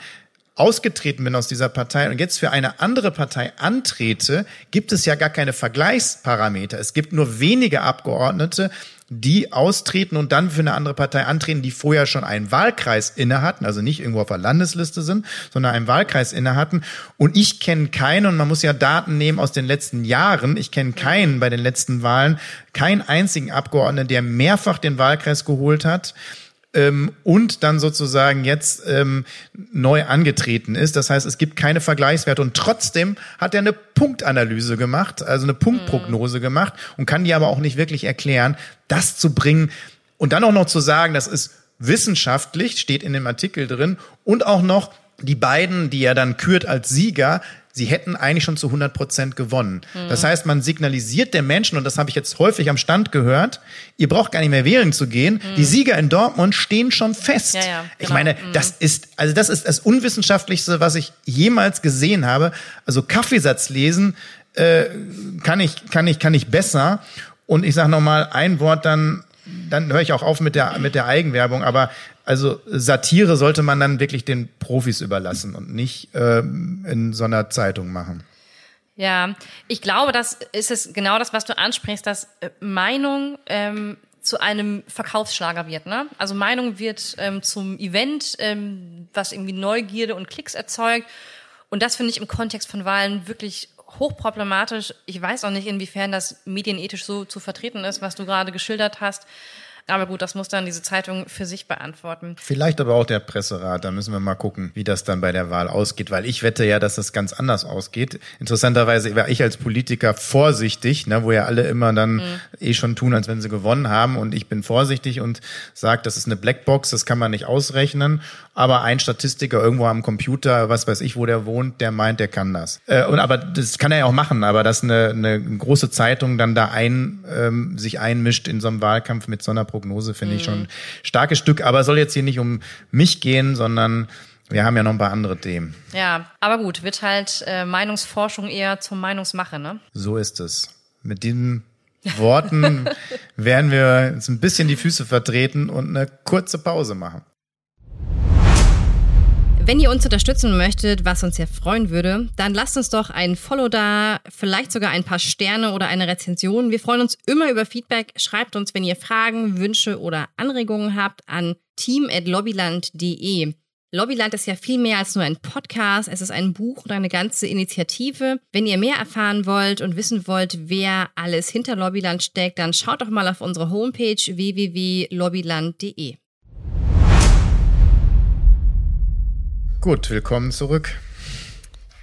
ausgetreten bin aus dieser Partei und jetzt für eine andere Partei antrete, gibt es ja gar keine Vergleichsparameter. Es gibt nur wenige Abgeordnete, die austreten und dann für eine andere Partei antreten, die vorher schon einen Wahlkreis inne hatten, also nicht irgendwo auf der Landesliste sind, sondern einen Wahlkreis inne hatten. Und ich kenne keinen, und man muss ja Daten nehmen aus den letzten Jahren, ich kenne keinen bei den letzten Wahlen, keinen einzigen Abgeordneten, der mehrfach den Wahlkreis geholt hat ähm, und dann sozusagen jetzt ähm, neu angetreten ist. Das heißt, es gibt keine Vergleichswerte und trotzdem hat er eine Punktanalyse gemacht, also eine Punktprognose mhm. gemacht und kann die aber auch nicht wirklich erklären, das zu bringen und dann auch noch zu sagen, das ist wissenschaftlich, steht in dem Artikel drin und auch noch die beiden, die er dann kürt als Sieger, sie hätten eigentlich schon zu 100 Prozent gewonnen. Mhm. Das heißt, man signalisiert den Menschen, und das habe ich jetzt häufig am Stand gehört, ihr braucht gar nicht mehr wählen zu gehen. Mhm. Die Sieger in Dortmund stehen schon fest. Ja, ja, genau. Ich meine, mhm. das ist, also das ist das Unwissenschaftlichste, was ich jemals gesehen habe. Also Kaffeesatz lesen äh, kann ich, kann ich, kann ich besser. Und ich sage nochmal ein Wort dann, dann höre ich auch auf mit der, mit der Eigenwerbung, aber also Satire sollte man dann wirklich den Profis überlassen und nicht ähm, in so einer Zeitung machen. Ja, ich glaube, das ist es genau das, was du ansprichst, dass äh, Meinung ähm, zu einem Verkaufsschlager wird. Ne? Also Meinung wird ähm, zum Event, ähm, was irgendwie Neugierde und Klicks erzeugt. Und das finde ich im Kontext von Wahlen wirklich hochproblematisch. Ich weiß auch nicht, inwiefern das medienethisch so zu vertreten ist, was du gerade geschildert hast. Aber gut, das muss dann diese Zeitung für sich beantworten. Vielleicht aber auch der Presserat. Da müssen wir mal gucken, wie das dann bei der Wahl ausgeht, weil ich wette ja, dass das ganz anders ausgeht. Interessanterweise war ich als Politiker vorsichtig, ne, wo ja alle immer dann mhm. eh schon tun, als wenn sie gewonnen haben. Und ich bin vorsichtig und sage, das ist eine Blackbox, das kann man nicht ausrechnen. Aber ein Statistiker irgendwo am Computer, was weiß ich, wo der wohnt, der meint, der kann das. Äh, und aber das kann er ja auch machen, aber dass eine, eine große Zeitung dann da ein ähm, sich einmischt in so einem Wahlkampf mit so einer Prognose, finde mhm. ich schon starkes Stück. Aber soll jetzt hier nicht um mich gehen, sondern wir haben ja noch ein paar andere Themen. Ja, aber gut, wird halt äh, Meinungsforschung eher zur Meinungsmache, ne? So ist es. Mit diesen Worten [LAUGHS] werden wir uns ein bisschen die Füße vertreten und eine kurze Pause machen. Wenn ihr uns unterstützen möchtet, was uns ja freuen würde, dann lasst uns doch ein Follow da, vielleicht sogar ein paar Sterne oder eine Rezension. Wir freuen uns immer über Feedback. Schreibt uns, wenn ihr Fragen, Wünsche oder Anregungen habt, an team.lobbyland.de. Lobbyland ist ja viel mehr als nur ein Podcast. Es ist ein Buch und eine ganze Initiative. Wenn ihr mehr erfahren wollt und wissen wollt, wer alles hinter Lobbyland steckt, dann schaut doch mal auf unsere Homepage www.lobbyland.de. Gut, willkommen zurück.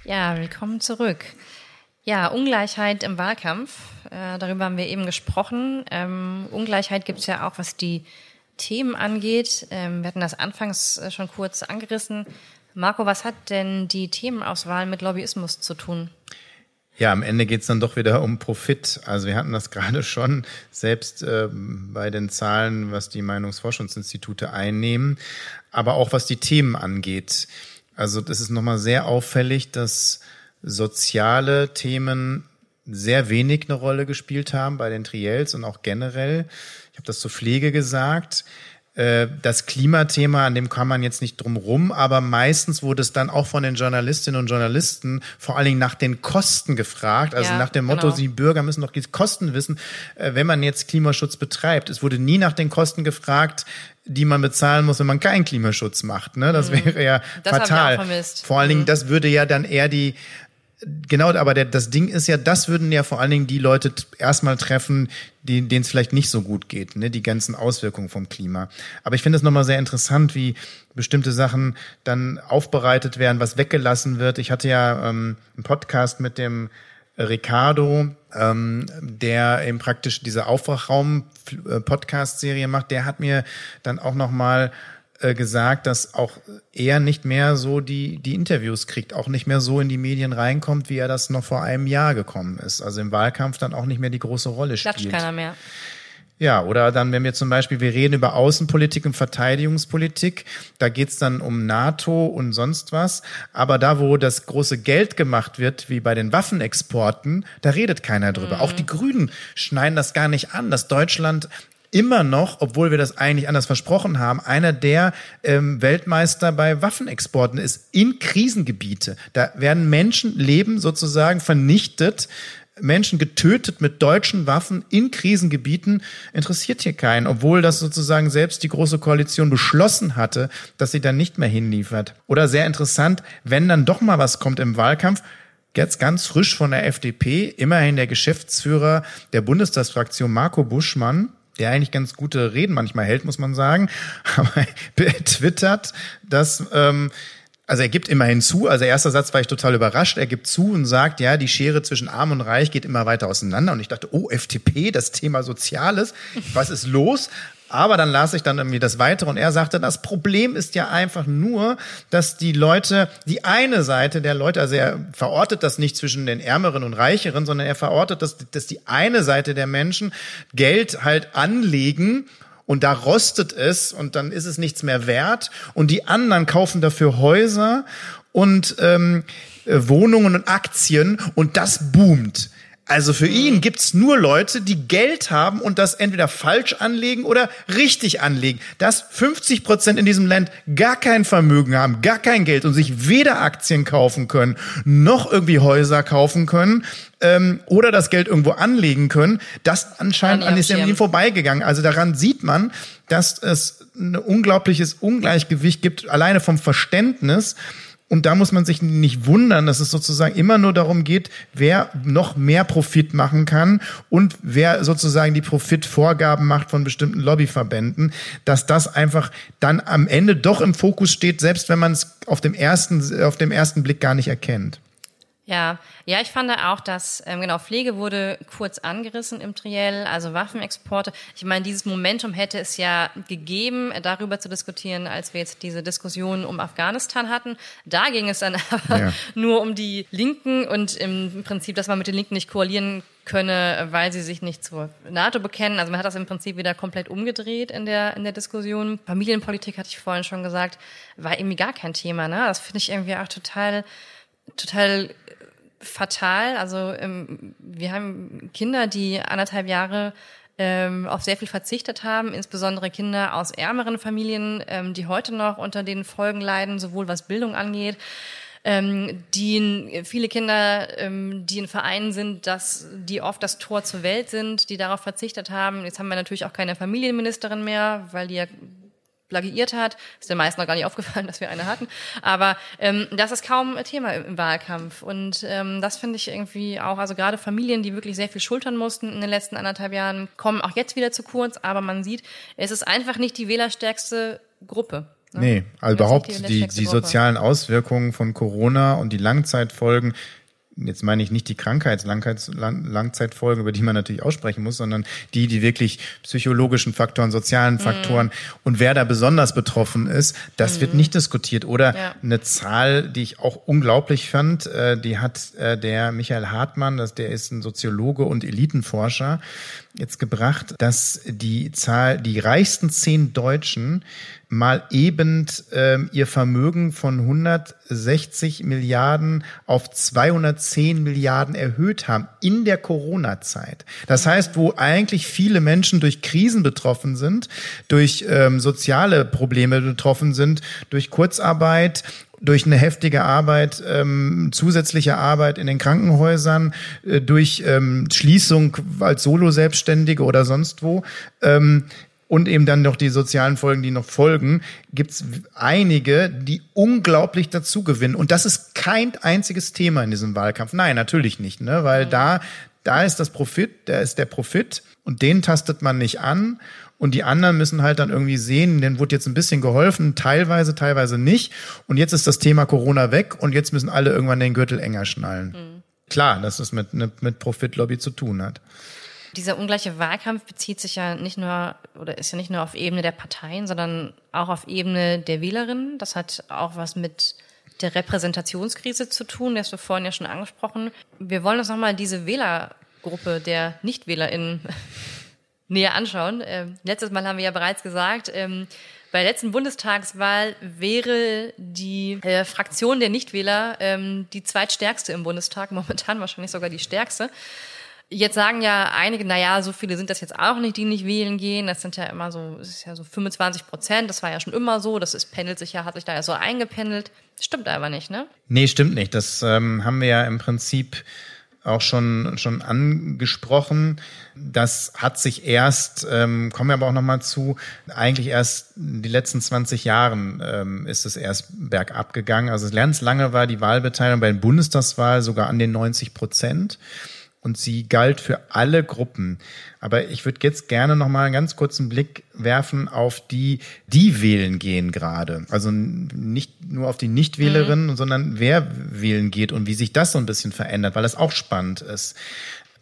Ja, willkommen zurück. Ja, Ungleichheit im Wahlkampf, äh, darüber haben wir eben gesprochen. Ähm, Ungleichheit gibt es ja auch, was die Themen angeht. Ähm, wir hatten das anfangs äh, schon kurz angerissen. Marco, was hat denn die Themenauswahl mit Lobbyismus zu tun? Ja, am Ende geht's dann doch wieder um Profit. Also wir hatten das [LAUGHS] gerade schon, selbst äh, bei den Zahlen, was die Meinungsforschungsinstitute einnehmen, aber auch was die Themen angeht. Also das ist nochmal sehr auffällig, dass soziale Themen sehr wenig eine Rolle gespielt haben bei den Triels und auch generell. Ich habe das zur Pflege gesagt. Äh, das Klimathema, an dem kann man jetzt nicht drum rum, aber meistens wurde es dann auch von den Journalistinnen und Journalisten vor allen Dingen nach den Kosten gefragt, also ja, nach dem Motto, genau. die Bürger müssen doch die Kosten wissen, äh, wenn man jetzt Klimaschutz betreibt. Es wurde nie nach den Kosten gefragt, die man bezahlen muss, wenn man keinen Klimaschutz macht. Ne? Das mhm. wäre ja das fatal. Vor allen Dingen, mhm. das würde ja dann eher die Genau, aber der, das Ding ist ja, das würden ja vor allen Dingen die Leute erstmal treffen, denen es vielleicht nicht so gut geht, ne? die ganzen Auswirkungen vom Klima. Aber ich finde es nochmal sehr interessant, wie bestimmte Sachen dann aufbereitet werden, was weggelassen wird. Ich hatte ja ähm, einen Podcast mit dem Ricardo, ähm, der eben praktisch diese Aufwachraum-Podcast-Serie macht. Der hat mir dann auch nochmal äh, gesagt, dass auch er nicht mehr so die, die Interviews kriegt, auch nicht mehr so in die Medien reinkommt, wie er das noch vor einem Jahr gekommen ist. Also im Wahlkampf dann auch nicht mehr die große Rolle spielt. Klatscht keiner mehr. Ja, oder dann, wenn wir zum Beispiel, wir reden über Außenpolitik und Verteidigungspolitik, da geht's dann um NATO und sonst was. Aber da, wo das große Geld gemacht wird, wie bei den Waffenexporten, da redet keiner drüber. Mhm. Auch die Grünen schneiden das gar nicht an, dass Deutschland immer noch, obwohl wir das eigentlich anders versprochen haben, einer der ähm, Weltmeister bei Waffenexporten ist in Krisengebiete. Da werden Menschenleben sozusagen vernichtet, Menschen getötet mit deutschen Waffen in Krisengebieten, interessiert hier keinen, obwohl das sozusagen selbst die Große Koalition beschlossen hatte, dass sie dann nicht mehr hinliefert. Oder sehr interessant, wenn dann doch mal was kommt im Wahlkampf, jetzt ganz frisch von der FDP, immerhin der Geschäftsführer der Bundestagsfraktion Marco Buschmann, der eigentlich ganz gute Reden manchmal hält, muss man sagen, [LAUGHS] aber twittert, dass ähm, also er gibt immerhin zu, also erster Satz war ich total überrascht, er gibt zu und sagt, ja, die Schere zwischen Arm und Reich geht immer weiter auseinander. Und ich dachte, oh, FDP, das Thema Soziales, was ist los? Aber dann las ich dann irgendwie das Weitere und er sagte, das Problem ist ja einfach nur, dass die Leute, die eine Seite der Leute, also er verortet das nicht zwischen den Ärmeren und Reicheren, sondern er verortet, dass, dass die eine Seite der Menschen Geld halt anlegen und da rostet es und dann ist es nichts mehr wert und die anderen kaufen dafür Häuser und ähm, Wohnungen und Aktien und das boomt. Also für ihn gibt's nur Leute, die Geld haben und das entweder falsch anlegen oder richtig anlegen. Dass 50 Prozent in diesem Land gar kein Vermögen haben, gar kein Geld und sich weder Aktien kaufen können, noch irgendwie Häuser kaufen können ähm, oder das Geld irgendwo anlegen können, das anscheinend an ist ihm vorbeigegangen. Also daran sieht man, dass es ein unglaubliches Ungleichgewicht gibt, alleine vom Verständnis und da muss man sich nicht wundern, dass es sozusagen immer nur darum geht, wer noch mehr Profit machen kann und wer sozusagen die Profitvorgaben macht von bestimmten Lobbyverbänden, dass das einfach dann am Ende doch im Fokus steht, selbst wenn man es auf dem ersten, auf dem ersten Blick gar nicht erkennt. Ja, ja, ich fand auch, dass ähm, genau Pflege wurde kurz angerissen im Triell, also Waffenexporte. Ich meine, dieses Momentum hätte es ja gegeben, darüber zu diskutieren, als wir jetzt diese Diskussion um Afghanistan hatten. Da ging es dann [LAUGHS] aber ja. nur um die Linken und im Prinzip, dass man mit den Linken nicht koalieren könne, weil sie sich nicht zur NATO bekennen. Also man hat das im Prinzip wieder komplett umgedreht in der, in der Diskussion. Familienpolitik hatte ich vorhin schon gesagt, war irgendwie gar kein Thema. Ne? Das finde ich irgendwie auch total, total fatal. Also ähm, wir haben Kinder, die anderthalb Jahre ähm, auf sehr viel verzichtet haben, insbesondere Kinder aus ärmeren Familien, ähm, die heute noch unter den Folgen leiden, sowohl was Bildung angeht, ähm, die viele Kinder, ähm, die in Vereinen sind, dass die oft das Tor zur Welt sind, die darauf verzichtet haben. Jetzt haben wir natürlich auch keine Familienministerin mehr, weil die ja plagiiert hat. Ist den meisten noch gar nicht aufgefallen, [LAUGHS] dass wir eine hatten. Aber ähm, das ist kaum Thema im, im Wahlkampf. Und ähm, das finde ich irgendwie auch, also gerade Familien, die wirklich sehr viel schultern mussten in den letzten anderthalb Jahren, kommen auch jetzt wieder zu kurz. Aber man sieht, es ist einfach nicht die wählerstärkste Gruppe. Ne? Nee, also überhaupt die, die, die sozialen Auswirkungen von Corona und die Langzeitfolgen jetzt meine ich nicht die Krankheits-, Langheits-, Langzeitfolgen, über die man natürlich aussprechen muss, sondern die, die wirklich psychologischen Faktoren, sozialen mhm. Faktoren mhm. und wer da besonders betroffen ist, das mhm. wird nicht diskutiert. Oder ja. eine Zahl, die ich auch unglaublich fand, äh, die hat äh, der Michael Hartmann, das, der ist ein Soziologe und Elitenforscher, jetzt gebracht, dass die Zahl, die reichsten zehn Deutschen mal eben ähm, ihr Vermögen von 160 Milliarden auf 210 Milliarden erhöht haben in der Corona-Zeit. Das heißt, wo eigentlich viele Menschen durch Krisen betroffen sind, durch ähm, soziale Probleme betroffen sind, durch Kurzarbeit, durch eine heftige Arbeit, ähm, zusätzliche Arbeit in den Krankenhäusern, äh, durch ähm, Schließung als Solo-Selbstständige oder sonst wo, ähm, und eben dann noch die sozialen Folgen, die noch folgen, gibt's einige, die unglaublich dazu gewinnen. Und das ist kein einziges Thema in diesem Wahlkampf. Nein, natürlich nicht, ne? weil mhm. da, da ist das Profit, da ist der Profit und den tastet man nicht an. Und die anderen müssen halt dann irgendwie sehen, denen wurde jetzt ein bisschen geholfen, teilweise, teilweise nicht. Und jetzt ist das Thema Corona weg und jetzt müssen alle irgendwann den Gürtel enger schnallen. Mhm. Klar, dass es mit, mit Profitlobby zu tun hat. Dieser ungleiche Wahlkampf bezieht sich ja nicht nur oder ist ja nicht nur auf Ebene der Parteien, sondern auch auf Ebene der Wählerinnen. Das hat auch was mit der Repräsentationskrise zu tun, das wir vorhin ja schon angesprochen. Wir wollen uns nochmal diese Wählergruppe der NichtwählerInnen [LAUGHS] näher anschauen. Ähm, letztes Mal haben wir ja bereits gesagt, ähm, bei der letzten Bundestagswahl wäre die äh, Fraktion der Nichtwähler ähm, die zweitstärkste im Bundestag, [LAUGHS] momentan wahrscheinlich sogar die stärkste. Jetzt sagen ja einige, na ja, so viele sind das jetzt auch nicht, die nicht wählen gehen. Das sind ja immer so, es ist ja so 25 Prozent. Das war ja schon immer so. Das ist, pendelt sich ja, hat sich da ja so eingependelt. Stimmt aber nicht, ne? Nee, stimmt nicht. Das ähm, haben wir ja im Prinzip auch schon, schon angesprochen. Das hat sich erst, ähm, kommen wir aber auch nochmal zu, eigentlich erst die letzten 20 Jahren ähm, ist es erst bergab gegangen. Also ganz lange war die Wahlbeteiligung bei den Bundestagswahl sogar an den 90 Prozent und sie galt für alle Gruppen. Aber ich würde jetzt gerne noch mal einen ganz kurzen Blick werfen auf die, die wählen gehen gerade. Also nicht nur auf die Nichtwählerinnen, mhm. sondern wer wählen geht und wie sich das so ein bisschen verändert, weil das auch spannend ist.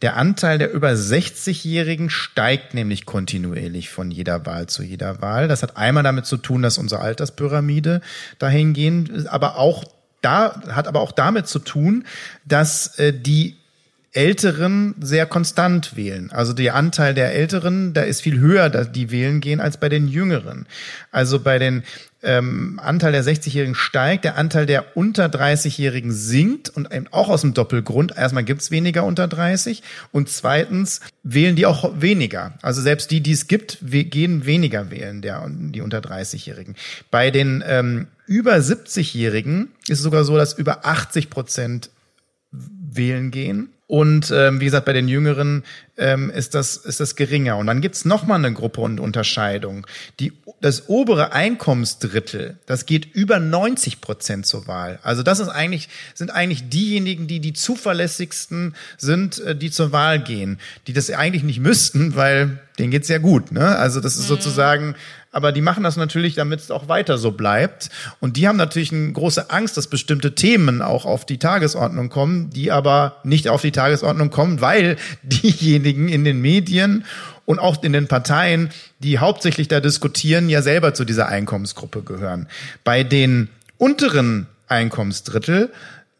Der Anteil der über 60-Jährigen steigt nämlich kontinuierlich von jeder Wahl zu jeder Wahl. Das hat einmal damit zu tun, dass unsere Alterspyramide dahingehend, aber auch da hat aber auch damit zu tun, dass äh, die Älteren sehr konstant wählen. Also der Anteil der Älteren, da ist viel höher, dass die wählen gehen, als bei den Jüngeren. Also bei den ähm, Anteil der 60-Jährigen steigt, der Anteil der unter 30-Jährigen sinkt und eben auch aus dem Doppelgrund. Erstmal gibt's weniger unter 30 und zweitens wählen die auch weniger. Also selbst die, die es gibt, gehen weniger wählen, der, die unter 30-Jährigen. Bei den ähm, über 70-Jährigen ist es sogar so, dass über 80 Prozent wählen gehen. Und ähm, wie gesagt, bei den Jüngeren ähm, ist, das, ist das geringer. Und dann gibt's noch mal eine Gruppe und Unterscheidung. Die, das obere Einkommensdrittel, das geht über 90 Prozent zur Wahl. Also das ist eigentlich, sind eigentlich diejenigen, die die zuverlässigsten sind, äh, die zur Wahl gehen. Die das eigentlich nicht müssten, weil denen geht's ja gut. Ne? Also das ist mhm. sozusagen aber die machen das natürlich, damit es auch weiter so bleibt. Und die haben natürlich eine große Angst, dass bestimmte Themen auch auf die Tagesordnung kommen, die aber nicht auf die Tagesordnung kommen, weil [LAUGHS] diejenigen in den Medien und auch in den Parteien, die hauptsächlich da diskutieren, ja selber zu dieser Einkommensgruppe gehören. Bei den unteren Einkommensdrittel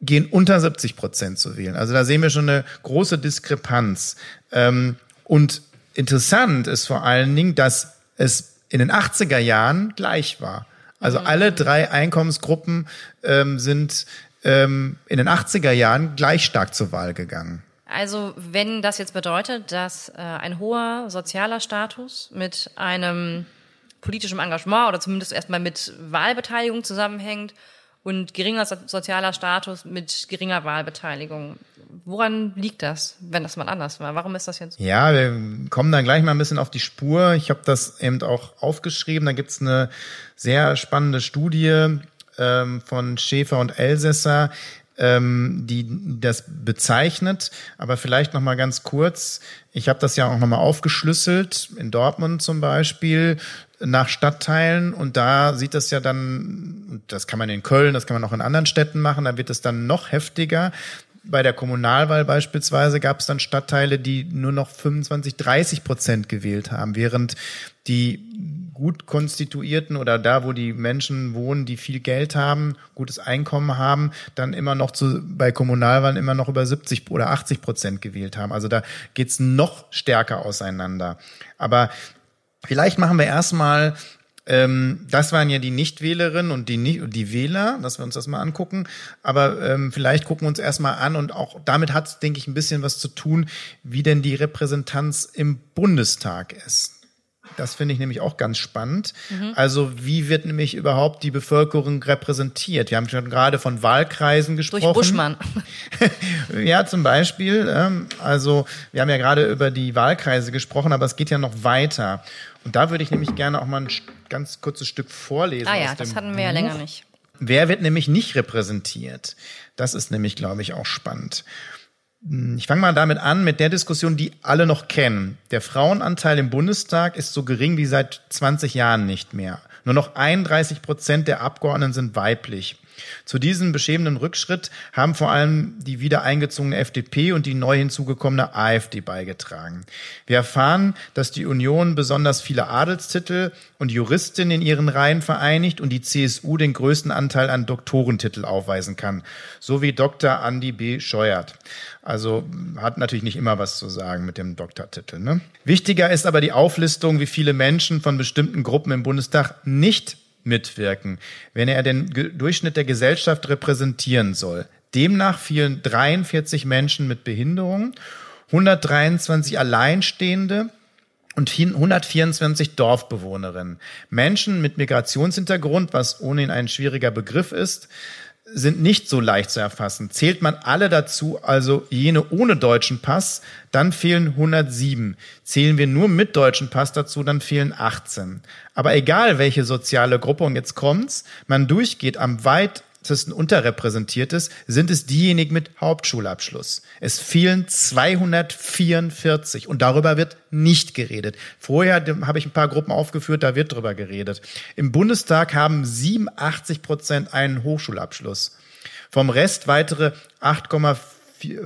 gehen unter 70 Prozent zu wählen. Also da sehen wir schon eine große Diskrepanz. Ähm, und interessant ist vor allen Dingen, dass es in den 80er Jahren gleich war. Also mhm. alle drei Einkommensgruppen ähm, sind ähm, in den 80er Jahren gleich stark zur Wahl gegangen. Also wenn das jetzt bedeutet, dass äh, ein hoher sozialer Status mit einem politischen Engagement oder zumindest erstmal mit Wahlbeteiligung zusammenhängt und geringer sozialer Status mit geringer Wahlbeteiligung. Woran liegt das, wenn das mal anders war? Warum ist das jetzt? Ja, wir kommen dann gleich mal ein bisschen auf die Spur. Ich habe das eben auch aufgeschrieben. Da gibt's eine sehr spannende Studie ähm, von Schäfer und Elsässer, ähm, die das bezeichnet. Aber vielleicht noch mal ganz kurz. Ich habe das ja auch noch mal aufgeschlüsselt in Dortmund zum Beispiel nach Stadtteilen und da sieht das ja dann, das kann man in Köln, das kann man auch in anderen Städten machen, da wird es dann noch heftiger bei der Kommunalwahl beispielsweise gab es dann Stadtteile, die nur noch 25, 30 Prozent gewählt haben, während die gut konstituierten oder da, wo die Menschen wohnen, die viel Geld haben, gutes Einkommen haben, dann immer noch zu, bei Kommunalwahlen immer noch über 70 oder 80 Prozent gewählt haben. Also da geht's noch stärker auseinander. Aber vielleicht machen wir erstmal ähm, das waren ja die Nichtwählerinnen und die, die Wähler, dass wir uns das mal angucken. Aber ähm, vielleicht gucken wir uns erstmal an und auch damit hat es, denke ich, ein bisschen was zu tun, wie denn die Repräsentanz im Bundestag ist. Das finde ich nämlich auch ganz spannend. Mhm. Also wie wird nämlich überhaupt die Bevölkerung repräsentiert? Wir haben schon gerade von Wahlkreisen gesprochen. Durch Buschmann. [LAUGHS] ja, zum Beispiel. Ähm, also wir haben ja gerade über die Wahlkreise gesprochen, aber es geht ja noch weiter. Und da würde ich nämlich gerne auch mal ein ganz kurzes Stück vorlesen. Ah ja, das hatten wir ja länger nicht. Wer wird nämlich nicht repräsentiert? Das ist nämlich, glaube ich, auch spannend. Hm, ich fange mal damit an, mit der Diskussion, die alle noch kennen. Der Frauenanteil im Bundestag ist so gering wie seit 20 Jahren nicht mehr. Nur noch 31 Prozent der Abgeordneten sind weiblich. Zu diesem beschämenden Rückschritt haben vor allem die wieder eingezogene FDP und die neu hinzugekommene AfD beigetragen. Wir erfahren, dass die Union besonders viele Adelstitel und Juristinnen in ihren Reihen vereinigt und die CSU den größten Anteil an Doktorentitel aufweisen kann, so wie Dr. Andy B. Scheuert. Also hat natürlich nicht immer was zu sagen mit dem Doktortitel. Ne? Wichtiger ist aber die Auflistung, wie viele Menschen von bestimmten Gruppen im Bundestag nicht mitwirken, wenn er den Durchschnitt der Gesellschaft repräsentieren soll. Demnach fielen 43 Menschen mit Behinderung, 123 Alleinstehende und 124 Dorfbewohnerinnen. Menschen mit Migrationshintergrund, was ohnehin ein schwieriger Begriff ist, sind nicht so leicht zu erfassen. Zählt man alle dazu, also jene ohne deutschen Pass, dann fehlen 107. Zählen wir nur mit deutschen Pass dazu, dann fehlen 18. Aber egal welche soziale Gruppe, und jetzt kommt's, man durchgeht am weit weitesten unterrepräsentiert ist, sind es diejenigen mit Hauptschulabschluss. Es fehlen 244 und darüber wird nicht geredet. Vorher habe ich ein paar Gruppen aufgeführt, da wird drüber geredet. Im Bundestag haben 87 Prozent einen Hochschulabschluss. Vom Rest weitere 8,4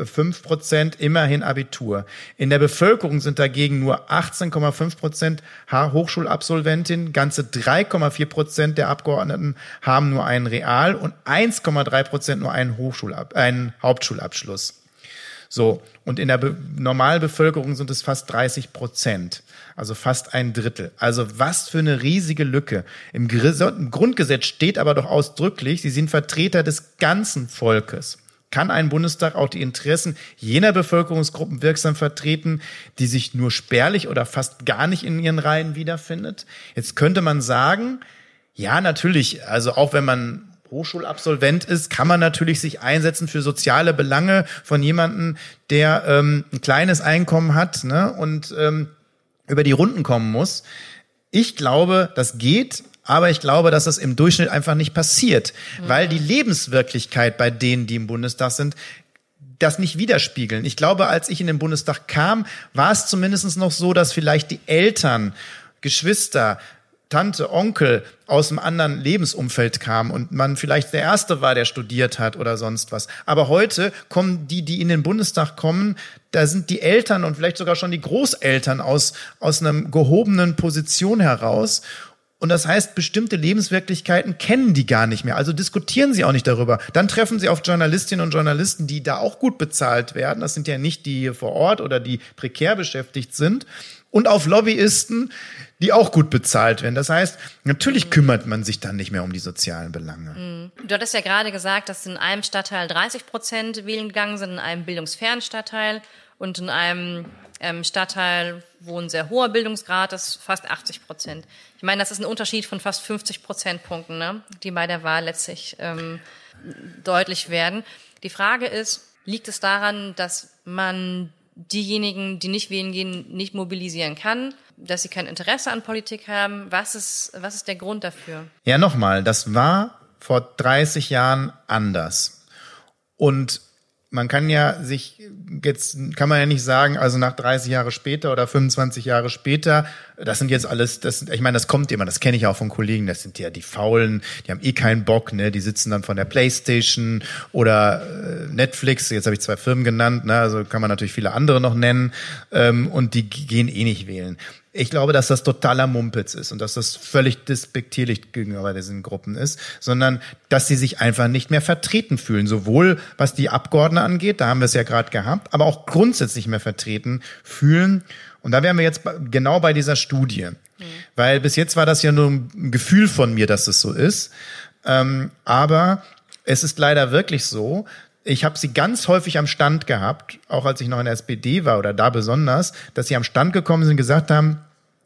5 Prozent immerhin Abitur. In der Bevölkerung sind dagegen nur 18,5 Prozent Hochschulabsolventin, ganze 3,4 Prozent der Abgeordneten haben nur einen Real- und 1,3 Prozent nur einen, Hochschulab einen Hauptschulabschluss. So, und in der Be Normalbevölkerung sind es fast 30 Prozent, also fast ein Drittel. Also was für eine riesige Lücke. Im, Im Grundgesetz steht aber doch ausdrücklich, sie sind Vertreter des ganzen Volkes kann ein Bundestag auch die Interessen jener Bevölkerungsgruppen wirksam vertreten, die sich nur spärlich oder fast gar nicht in ihren Reihen wiederfindet? Jetzt könnte man sagen, ja, natürlich, also auch wenn man Hochschulabsolvent ist, kann man natürlich sich einsetzen für soziale Belange von jemandem, der ähm, ein kleines Einkommen hat ne, und ähm, über die Runden kommen muss. Ich glaube, das geht, aber ich glaube, dass das im Durchschnitt einfach nicht passiert, mhm. weil die Lebenswirklichkeit bei denen, die im Bundestag sind, das nicht widerspiegeln. Ich glaube, als ich in den Bundestag kam, war es zumindest noch so, dass vielleicht die Eltern, Geschwister, Tante, Onkel aus einem anderen Lebensumfeld kamen und man vielleicht der Erste war, der studiert hat oder sonst was. Aber heute kommen die, die in den Bundestag kommen, da sind die Eltern und vielleicht sogar schon die Großeltern aus, aus einer gehobenen Position heraus. Und das heißt, bestimmte Lebenswirklichkeiten kennen die gar nicht mehr. Also diskutieren sie auch nicht darüber. Dann treffen sie auf Journalistinnen und Journalisten, die da auch gut bezahlt werden. Das sind ja nicht die hier vor Ort oder die prekär beschäftigt sind. Und auf Lobbyisten, die auch gut bezahlt werden. Das heißt, natürlich kümmert man sich dann nicht mehr um die sozialen Belange. Mhm. Du hattest ja gerade gesagt, dass in einem Stadtteil 30 Prozent wählen gegangen sind, in einem bildungsfernen Stadtteil und in einem ähm, Stadtteil, wo ein sehr hoher Bildungsgrad ist, fast 80 Prozent. Ich meine, das ist ein Unterschied von fast 50 Prozentpunkten, ne, die bei der Wahl letztlich ähm, deutlich werden. Die Frage ist, liegt es daran, dass man diejenigen, die nicht wählen gehen, nicht mobilisieren kann, dass sie kein Interesse an Politik haben? Was ist, was ist der Grund dafür? Ja, nochmal, das war vor 30 Jahren anders. Und man kann ja sich jetzt kann man ja nicht sagen, also nach 30 Jahre später oder 25 Jahre später, das sind jetzt alles, das ich meine, das kommt immer, das kenne ich auch von Kollegen, das sind ja die Faulen, die haben eh keinen Bock, ne, die sitzen dann von der Playstation oder äh, Netflix, jetzt habe ich zwei Firmen genannt, ne, also kann man natürlich viele andere noch nennen ähm, und die gehen eh nicht wählen. Ich glaube, dass das totaler Mumpitz ist und dass das völlig despektierlich gegenüber diesen Gruppen ist, sondern dass sie sich einfach nicht mehr vertreten fühlen, sowohl was die Abgeordneten angeht, da haben wir es ja gerade gehabt, aber auch grundsätzlich mehr vertreten fühlen. Und da wären wir jetzt genau bei dieser Studie, mhm. weil bis jetzt war das ja nur ein Gefühl von mir, dass es so ist, ähm, aber es ist leider wirklich so, ich habe sie ganz häufig am Stand gehabt, auch als ich noch in der SPD war oder da besonders, dass sie am Stand gekommen sind und gesagt haben,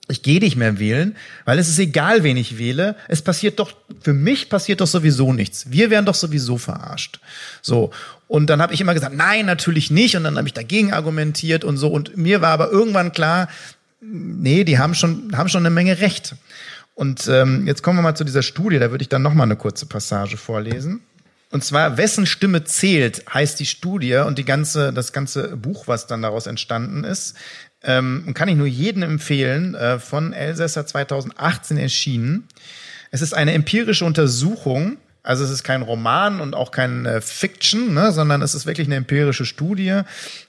ich gehe nicht mehr wählen, weil es ist egal, wen ich wähle. Es passiert doch, für mich passiert doch sowieso nichts. Wir werden doch sowieso verarscht. So. Und dann habe ich immer gesagt, nein, natürlich nicht. Und dann habe ich dagegen argumentiert und so. Und mir war aber irgendwann klar, nee, die haben schon, haben schon eine Menge Recht. Und ähm, jetzt kommen wir mal zu dieser Studie, da würde ich dann noch mal eine kurze Passage vorlesen. Und zwar, wessen Stimme zählt, heißt die Studie und die ganze, das ganze Buch, was dann daraus entstanden ist, ähm, kann ich nur jedem empfehlen, äh, von Elsässer 2018 erschienen. Es ist eine empirische Untersuchung, also es ist kein Roman und auch kein äh, Fiction, ne, sondern es ist wirklich eine empirische Studie,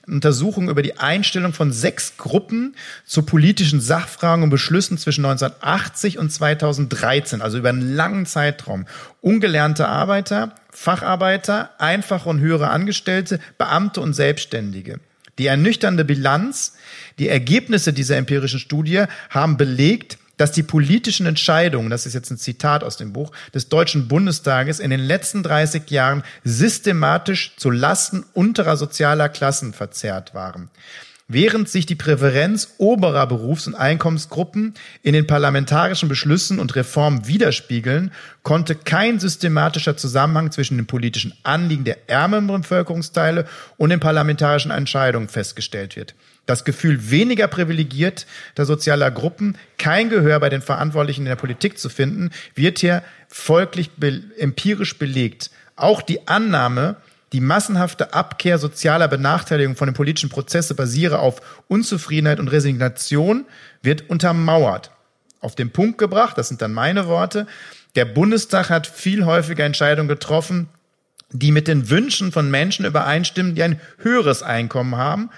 Untersuchung über die Einstellung von sechs Gruppen zu politischen Sachfragen und Beschlüssen zwischen 1980 und 2013, also über einen langen Zeitraum. Ungelernte Arbeiter, Facharbeiter, einfache und höhere Angestellte, Beamte und Selbstständige. Die ernüchternde Bilanz, die Ergebnisse dieser empirischen Studie haben belegt, dass die politischen Entscheidungen, das ist jetzt ein Zitat aus dem Buch, des Deutschen Bundestages in den letzten 30 Jahren systematisch zu Lasten unterer sozialer Klassen verzerrt waren. Während sich die Präferenz oberer Berufs- und Einkommensgruppen in den parlamentarischen Beschlüssen und Reformen widerspiegeln, konnte kein systematischer Zusammenhang zwischen den politischen Anliegen der ärmeren Bevölkerungsteile und den parlamentarischen Entscheidungen festgestellt wird. Das Gefühl weniger privilegierter sozialer Gruppen, kein Gehör bei den Verantwortlichen in der Politik zu finden, wird hier folglich be empirisch belegt. Auch die Annahme, die massenhafte Abkehr sozialer Benachteiligung von den politischen Prozessen basiere auf Unzufriedenheit und Resignation, wird untermauert. Auf den Punkt gebracht, das sind dann meine Worte, der Bundestag hat viel häufiger Entscheidungen getroffen, die mit den Wünschen von Menschen übereinstimmen, die ein höheres Einkommen haben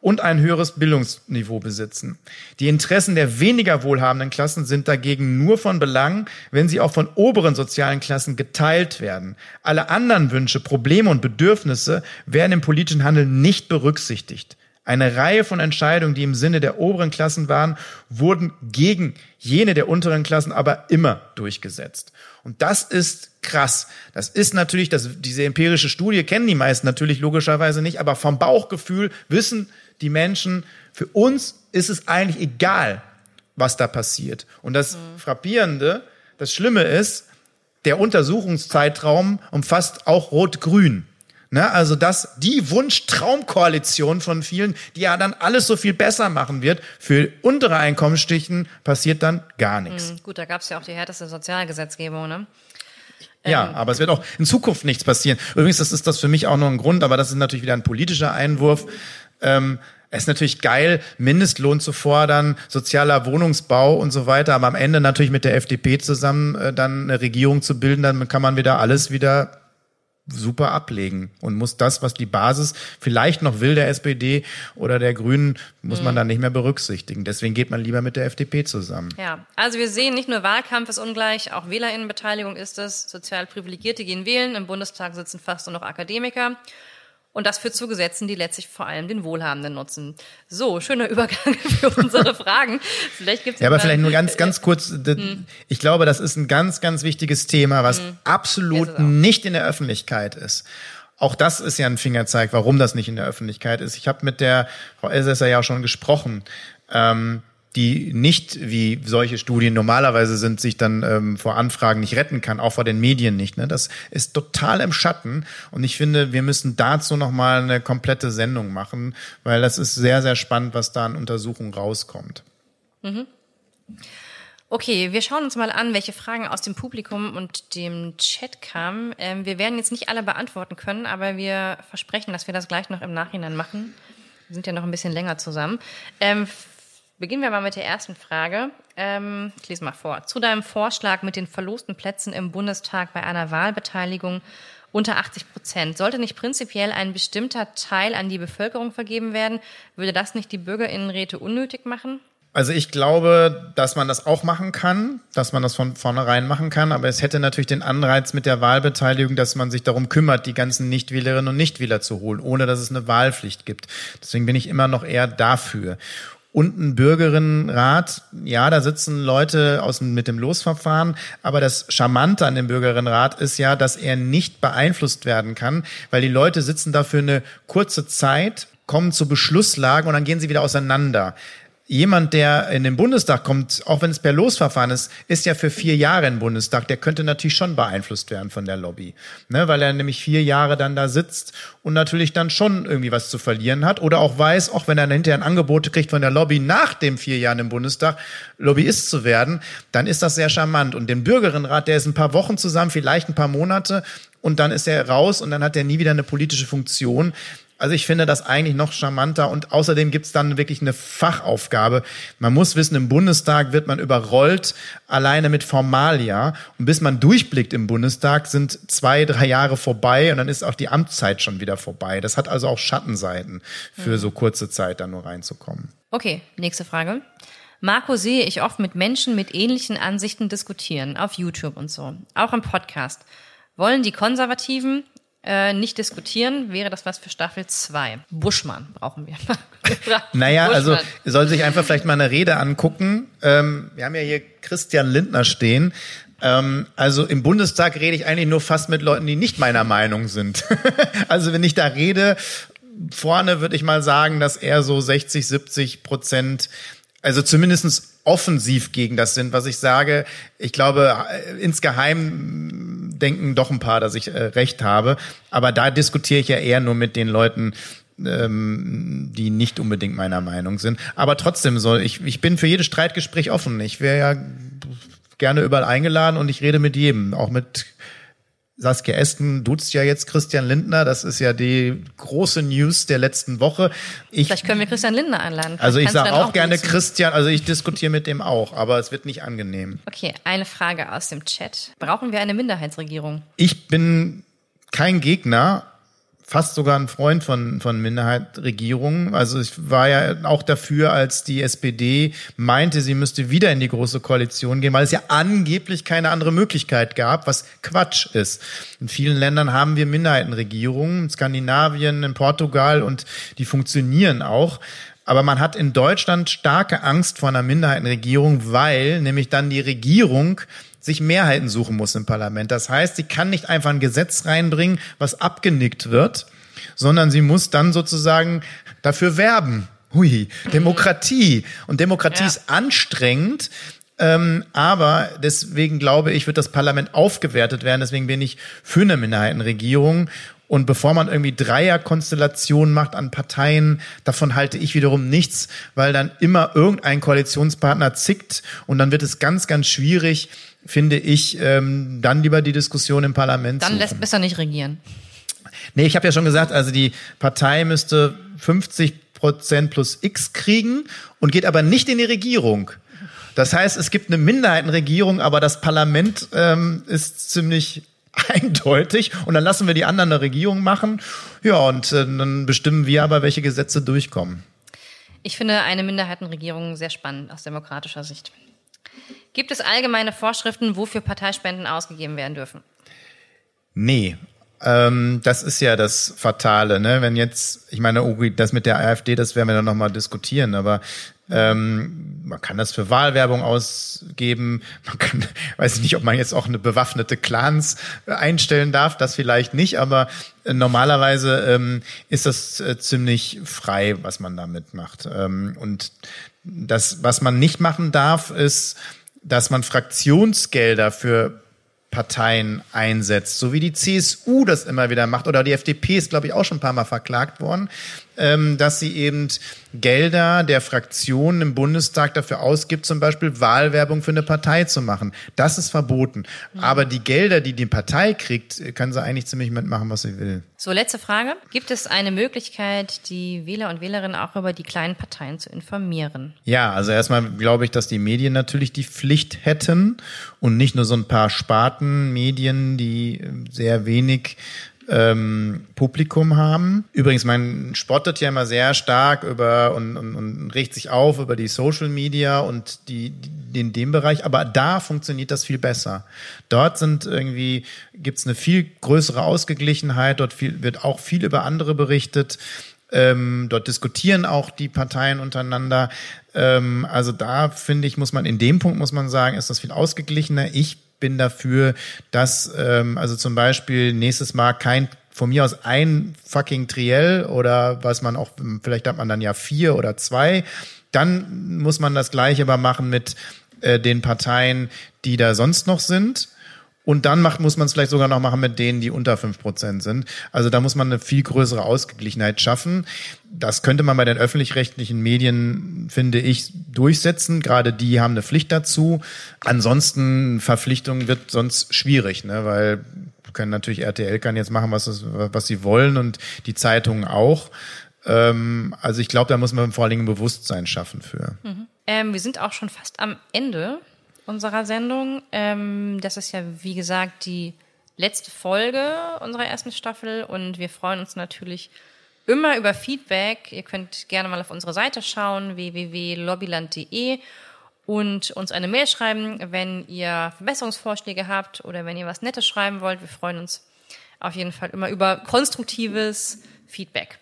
und ein höheres Bildungsniveau besitzen. Die Interessen der weniger wohlhabenden Klassen sind dagegen nur von Belang, wenn sie auch von oberen sozialen Klassen geteilt werden. Alle anderen Wünsche, Probleme und Bedürfnisse werden im politischen Handeln nicht berücksichtigt. Eine Reihe von Entscheidungen, die im Sinne der oberen Klassen waren, wurden gegen jene der unteren Klassen aber immer durchgesetzt. Und das ist krass. Das ist natürlich, das, diese empirische Studie kennen die meisten natürlich logischerweise nicht, aber vom Bauchgefühl wissen die Menschen, für uns ist es eigentlich egal, was da passiert. Und das mhm. Frappierende, das Schlimme ist, der Untersuchungszeitraum umfasst auch Rot-Grün. Ne, also das, die Wunsch-Traumkoalition von vielen, die ja dann alles so viel besser machen wird, für untere Einkommensstichen passiert dann gar nichts. Mhm, gut, da gab es ja auch die härteste Sozialgesetzgebung, ne? Ja, ähm, aber es wird auch in Zukunft nichts passieren. Übrigens, das ist das für mich auch noch ein Grund, aber das ist natürlich wieder ein politischer Einwurf. Ähm, es ist natürlich geil, Mindestlohn zu fordern, sozialer Wohnungsbau und so weiter, aber am Ende natürlich mit der FDP zusammen äh, dann eine Regierung zu bilden, dann kann man wieder alles wieder super ablegen und muss das, was die Basis vielleicht noch will der SPD oder der Grünen, muss mhm. man dann nicht mehr berücksichtigen. Deswegen geht man lieber mit der FDP zusammen. Ja, also wir sehen, nicht nur Wahlkampf ist ungleich, auch Wählerinnenbeteiligung ist es. Sozial Privilegierte gehen wählen, im Bundestag sitzen fast nur noch Akademiker. Und das führt zu Gesetzen, die letztlich vor allem den Wohlhabenden nutzen. So, schöner [LAUGHS] Übergang für unsere Fragen. Vielleicht gibt's ja, aber vielleicht nur ganz, ganz kurz. Hm. Ich glaube, das ist ein ganz, ganz wichtiges Thema, was hm. absolut nicht in der Öffentlichkeit ist. Auch das ist ja ein Fingerzeig, warum das nicht in der Öffentlichkeit ist. Ich habe mit der Frau Elsässer ja schon gesprochen. Ähm, die nicht, wie solche Studien normalerweise sind, sich dann ähm, vor Anfragen nicht retten kann, auch vor den Medien nicht. Ne? Das ist total im Schatten. Und ich finde, wir müssen dazu nochmal eine komplette Sendung machen, weil das ist sehr, sehr spannend, was da an Untersuchungen rauskommt. Mhm. Okay, wir schauen uns mal an, welche Fragen aus dem Publikum und dem Chat kamen. Ähm, wir werden jetzt nicht alle beantworten können, aber wir versprechen, dass wir das gleich noch im Nachhinein machen. Wir sind ja noch ein bisschen länger zusammen. Ähm, beginnen wir mal mit der ersten Frage. Ähm, ich lese mal vor. Zu deinem Vorschlag mit den verlosten Plätzen im Bundestag bei einer Wahlbeteiligung unter 80 Prozent. Sollte nicht prinzipiell ein bestimmter Teil an die Bevölkerung vergeben werden, würde das nicht die Bürgerinnenräte unnötig machen? Also ich glaube, dass man das auch machen kann, dass man das von vornherein machen kann, aber es hätte natürlich den Anreiz mit der Wahlbeteiligung, dass man sich darum kümmert, die ganzen Nichtwählerinnen und Nichtwähler zu holen, ohne dass es eine Wahlpflicht gibt. Deswegen bin ich immer noch eher dafür. Und ein Bürgerinnenrat, ja, da sitzen Leute aus mit dem Losverfahren, aber das Charmante an dem Bürgerinnenrat ist ja, dass er nicht beeinflusst werden kann, weil die Leute sitzen da für eine kurze Zeit, kommen zu Beschlusslagen und dann gehen sie wieder auseinander jemand, der in den Bundestag kommt, auch wenn es per Losverfahren ist, ist ja für vier Jahre im Bundestag, der könnte natürlich schon beeinflusst werden von der Lobby, ne, weil er nämlich vier Jahre dann da sitzt und natürlich dann schon irgendwie was zu verlieren hat oder auch weiß, auch wenn er hinterher ein Angebot kriegt von der Lobby nach den vier Jahren im Bundestag, Lobbyist zu werden, dann ist das sehr charmant. Und den Bürgerinnenrat, der ist ein paar Wochen zusammen, vielleicht ein paar Monate und dann ist er raus und dann hat er nie wieder eine politische Funktion. Also ich finde das eigentlich noch charmanter und außerdem gibt's dann wirklich eine Fachaufgabe. Man muss wissen, im Bundestag wird man überrollt alleine mit Formalia und bis man durchblickt im Bundestag sind zwei, drei Jahre vorbei und dann ist auch die Amtszeit schon wieder vorbei. Das hat also auch Schattenseiten für so kurze Zeit da nur reinzukommen. Okay, nächste Frage. Marco sehe ich oft mit Menschen mit ähnlichen Ansichten diskutieren, auf YouTube und so, auch im Podcast. Wollen die Konservativen äh, nicht diskutieren, wäre das was für Staffel 2. Buschmann brauchen wir. [LAUGHS] naja, Buschmann. also soll sich einfach vielleicht mal eine Rede angucken. Ähm, wir haben ja hier Christian Lindner stehen. Ähm, also im Bundestag rede ich eigentlich nur fast mit Leuten, die nicht meiner Meinung sind. [LAUGHS] also wenn ich da rede, vorne würde ich mal sagen, dass er so 60, 70 Prozent also zumindestens offensiv gegen das sind, was ich sage. Ich glaube, äh, insgeheim denken doch ein paar, dass ich äh, recht habe. Aber da diskutiere ich ja eher nur mit den Leuten, ähm, die nicht unbedingt meiner Meinung sind. Aber trotzdem soll ich, ich bin für jedes Streitgespräch offen. Ich wäre ja gerne überall eingeladen und ich rede mit jedem, auch mit Saskia Esken duzt ja jetzt Christian Lindner. Das ist ja die große News der letzten Woche. Ich, Vielleicht können wir Christian Lindner einladen. Also ich sage auch, auch gerne duzen. Christian, also ich diskutiere mit dem auch, aber es wird nicht angenehm. Okay, eine Frage aus dem Chat. Brauchen wir eine Minderheitsregierung? Ich bin kein Gegner, fast sogar ein Freund von, von Minderheitsregierungen. Also ich war ja auch dafür, als die SPD meinte, sie müsste wieder in die große Koalition gehen, weil es ja angeblich keine andere Möglichkeit gab, was Quatsch ist. In vielen Ländern haben wir Minderheitenregierungen, in Skandinavien, in Portugal und die funktionieren auch. Aber man hat in Deutschland starke Angst vor einer Minderheitenregierung, weil nämlich dann die Regierung sich Mehrheiten suchen muss im Parlament. Das heißt, sie kann nicht einfach ein Gesetz reinbringen, was abgenickt wird, sondern sie muss dann sozusagen dafür werben. Hui, Demokratie. Und Demokratie ja. ist anstrengend. Ähm, aber deswegen glaube ich, wird das Parlament aufgewertet werden. Deswegen bin ich für eine Minderheitenregierung. Und bevor man irgendwie Dreierkonstellationen macht an Parteien, davon halte ich wiederum nichts, weil dann immer irgendein Koalitionspartner zickt und dann wird es ganz, ganz schwierig, finde ich, ähm, dann lieber die Diskussion im Parlament. Dann suchen. lässt besser nicht regieren. Nee, ich habe ja schon gesagt, also die Partei müsste 50 Prozent plus X kriegen und geht aber nicht in die Regierung. Das heißt, es gibt eine Minderheitenregierung, aber das Parlament ähm, ist ziemlich [LAUGHS] eindeutig und dann lassen wir die anderen eine Regierung machen. Ja, und äh, dann bestimmen wir aber, welche Gesetze durchkommen. Ich finde eine Minderheitenregierung sehr spannend aus demokratischer Sicht. Gibt es allgemeine Vorschriften, wofür Parteispenden ausgegeben werden dürfen? Nee. Ähm, das ist ja das Fatale, ne? Wenn jetzt, ich meine, oh, das mit der AfD, das werden wir dann nochmal diskutieren, aber ähm, man kann das für Wahlwerbung ausgeben. Man kann, [LAUGHS] weiß ich nicht, ob man jetzt auch eine bewaffnete Clans einstellen darf. Das vielleicht nicht, aber äh, normalerweise ähm, ist das äh, ziemlich frei, was man damit macht. Ähm, und das, was man nicht machen darf, ist dass man Fraktionsgelder für Parteien einsetzt, so wie die CSU das immer wieder macht. Oder die FDP ist, glaube ich, auch schon ein paar Mal verklagt worden, dass sie eben Gelder der Fraktionen im Bundestag dafür ausgibt, zum Beispiel Wahlwerbung für eine Partei zu machen. Das ist verboten. Mhm. Aber die Gelder, die die Partei kriegt, kann sie eigentlich ziemlich mitmachen, was sie will. So, letzte Frage. Gibt es eine Möglichkeit, die Wähler und Wählerinnen auch über die kleinen Parteien zu informieren? Ja, also erstmal glaube ich, dass die Medien natürlich die Pflicht hätten und nicht nur so ein paar Spartenmedien, die sehr wenig ähm, Publikum haben. Übrigens, man spottet ja immer sehr stark über und, und, und regt sich auf über die Social Media und die, die in dem Bereich, aber da funktioniert das viel besser. Dort sind irgendwie gibt's eine viel größere Ausgeglichenheit. Dort viel, wird auch viel über andere berichtet. Ähm, dort diskutieren auch die Parteien untereinander. Ähm, also da finde ich, muss man in dem Punkt muss man sagen, ist das viel ausgeglichener. Ich bin dafür, dass ähm, also zum Beispiel nächstes Mal kein von mir aus ein fucking Triell oder was man auch, vielleicht hat man dann ja vier oder zwei. Dann muss man das gleiche aber machen mit äh, den Parteien, die da sonst noch sind. Und dann macht, muss man es vielleicht sogar noch machen mit denen, die unter fünf Prozent sind. Also da muss man eine viel größere Ausgeglichenheit schaffen. Das könnte man bei den öffentlich-rechtlichen Medien, finde ich, durchsetzen. Gerade die haben eine Pflicht dazu. Ansonsten Verpflichtung wird sonst schwierig, ne? weil können natürlich RTL kann jetzt machen, was, was sie wollen und die Zeitungen auch. Ähm, also ich glaube, da muss man vor allen Dingen ein Bewusstsein schaffen für. Mhm. Ähm, wir sind auch schon fast am Ende unserer Sendung. Ähm, das ist ja, wie gesagt, die letzte Folge unserer ersten Staffel und wir freuen uns natürlich immer über Feedback. Ihr könnt gerne mal auf unsere Seite schauen, www.lobbyland.de und uns eine Mail schreiben, wenn ihr Verbesserungsvorschläge habt oder wenn ihr was Nettes schreiben wollt. Wir freuen uns auf jeden Fall immer über konstruktives Feedback.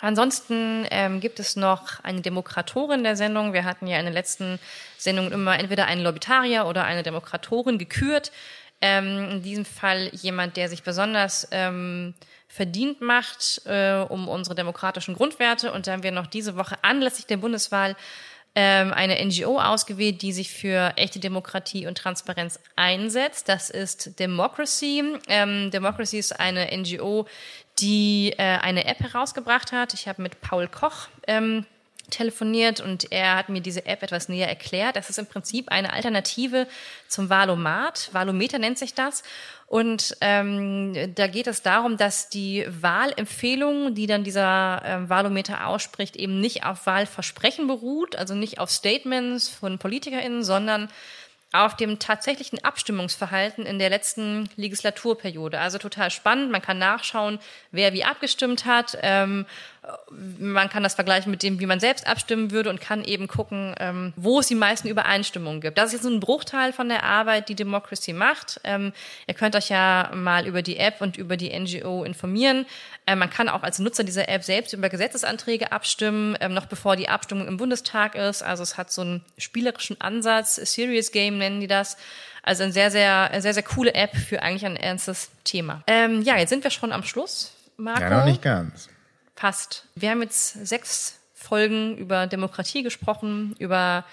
Ansonsten ähm, gibt es noch eine Demokratorin der Sendung. Wir hatten ja in den letzten Sendungen immer entweder einen Lobbytarier oder eine Demokratorin gekürt. Ähm, in diesem Fall jemand, der sich besonders ähm, verdient macht äh, um unsere demokratischen Grundwerte. Und da haben wir noch diese Woche anlässlich der Bundeswahl ähm, eine NGO ausgewählt, die sich für echte Demokratie und Transparenz einsetzt. Das ist Democracy. Ähm, Democracy ist eine NGO, die äh, eine App herausgebracht hat. Ich habe mit Paul Koch ähm, telefoniert und er hat mir diese App etwas näher erklärt. Das ist im Prinzip eine Alternative zum Valomat. Valometer nennt sich das. Und ähm, da geht es darum, dass die Wahlempfehlung, die dann dieser ähm, Valometer ausspricht, eben nicht auf Wahlversprechen beruht, also nicht auf Statements von PolitikerInnen, sondern auf dem tatsächlichen Abstimmungsverhalten in der letzten Legislaturperiode. Also total spannend. Man kann nachschauen, wer wie abgestimmt hat. Ähm, man kann das vergleichen mit dem, wie man selbst abstimmen würde und kann eben gucken, ähm, wo es die meisten Übereinstimmungen gibt. Das ist jetzt ein Bruchteil von der Arbeit, die Democracy macht. Ähm, ihr könnt euch ja mal über die App und über die NGO informieren. Äh, man kann auch als Nutzer dieser App selbst über Gesetzesanträge abstimmen, ähm, noch bevor die Abstimmung im Bundestag ist. Also es hat so einen spielerischen Ansatz, Serious Game nennen die das. Also eine sehr, sehr, sehr, sehr coole App für eigentlich ein ernstes Thema. Ähm, ja, jetzt sind wir schon am Schluss. Marco. Ja, noch nicht ganz. Passt. Wir haben jetzt sechs Folgen über Demokratie gesprochen, über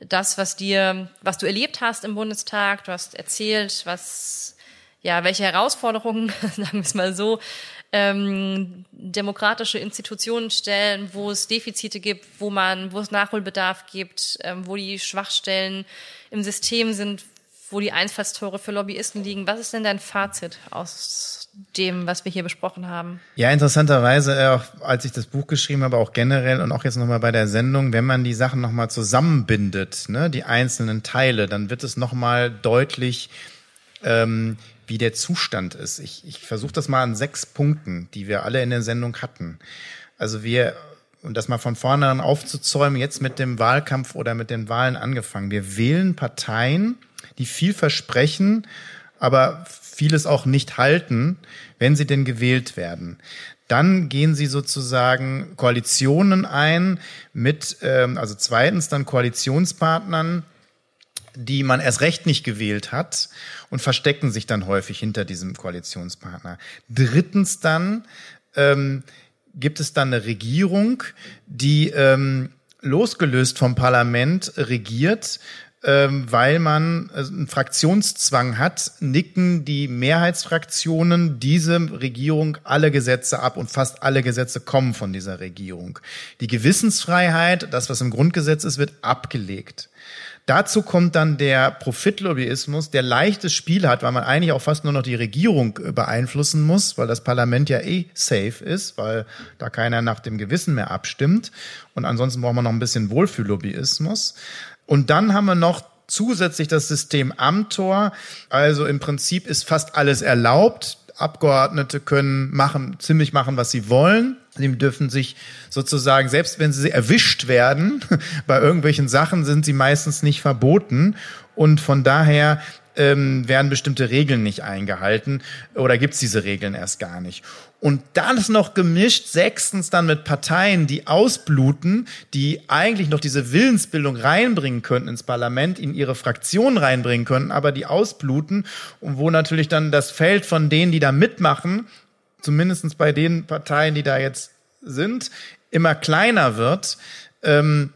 das, was dir, was du erlebt hast im Bundestag. Du hast erzählt, was, ja, welche Herausforderungen, [LAUGHS] sagen wir es mal so, ähm, demokratische Institutionen stellen, wo es Defizite gibt, wo man, wo es Nachholbedarf gibt, ähm, wo die Schwachstellen im System sind, wo die Einfallstore für Lobbyisten liegen. Was ist denn dein Fazit aus dem, was wir hier besprochen haben? Ja, interessanterweise, äh, auch als ich das Buch geschrieben habe, auch generell und auch jetzt nochmal bei der Sendung, wenn man die Sachen nochmal zusammenbindet, ne, die einzelnen Teile, dann wird es nochmal deutlich, ähm, wie der Zustand ist. Ich, ich versuche das mal an sechs Punkten, die wir alle in der Sendung hatten. Also wir, und das mal von vornherein aufzuzäumen, jetzt mit dem Wahlkampf oder mit den Wahlen angefangen. Wir wählen Parteien, die viel versprechen, aber vieles auch nicht halten, wenn sie denn gewählt werden. Dann gehen sie sozusagen Koalitionen ein mit, ähm, also zweitens dann Koalitionspartnern, die man erst recht nicht gewählt hat und verstecken sich dann häufig hinter diesem Koalitionspartner. Drittens dann ähm, gibt es dann eine Regierung, die ähm, losgelöst vom Parlament regiert, ähm, weil man äh, einen Fraktionszwang hat, nicken die Mehrheitsfraktionen diese Regierung alle Gesetze ab und fast alle Gesetze kommen von dieser Regierung. Die Gewissensfreiheit, das was im Grundgesetz ist, wird abgelegt. Dazu kommt dann der Profitlobbyismus, der leichtes Spiel hat, weil man eigentlich auch fast nur noch die Regierung äh, beeinflussen muss, weil das Parlament ja eh safe ist, weil da keiner nach dem Gewissen mehr abstimmt. Und ansonsten braucht man noch ein bisschen Wohlfühllobbyismus. Und dann haben wir noch zusätzlich das System Amtor. Also im Prinzip ist fast alles erlaubt. Abgeordnete können machen, ziemlich machen, was sie wollen. Sie dürfen sich sozusagen, selbst wenn sie erwischt werden, [LAUGHS] bei irgendwelchen Sachen sind sie meistens nicht verboten. Und von daher ähm, werden bestimmte Regeln nicht eingehalten oder gibt's diese Regeln erst gar nicht. Und dann ist noch gemischt, sechstens dann mit Parteien, die ausbluten, die eigentlich noch diese Willensbildung reinbringen könnten ins Parlament, in ihre Fraktion reinbringen könnten, aber die ausbluten und wo natürlich dann das Feld von denen, die da mitmachen, zumindestens bei den Parteien, die da jetzt sind, immer kleiner wird. Ähm,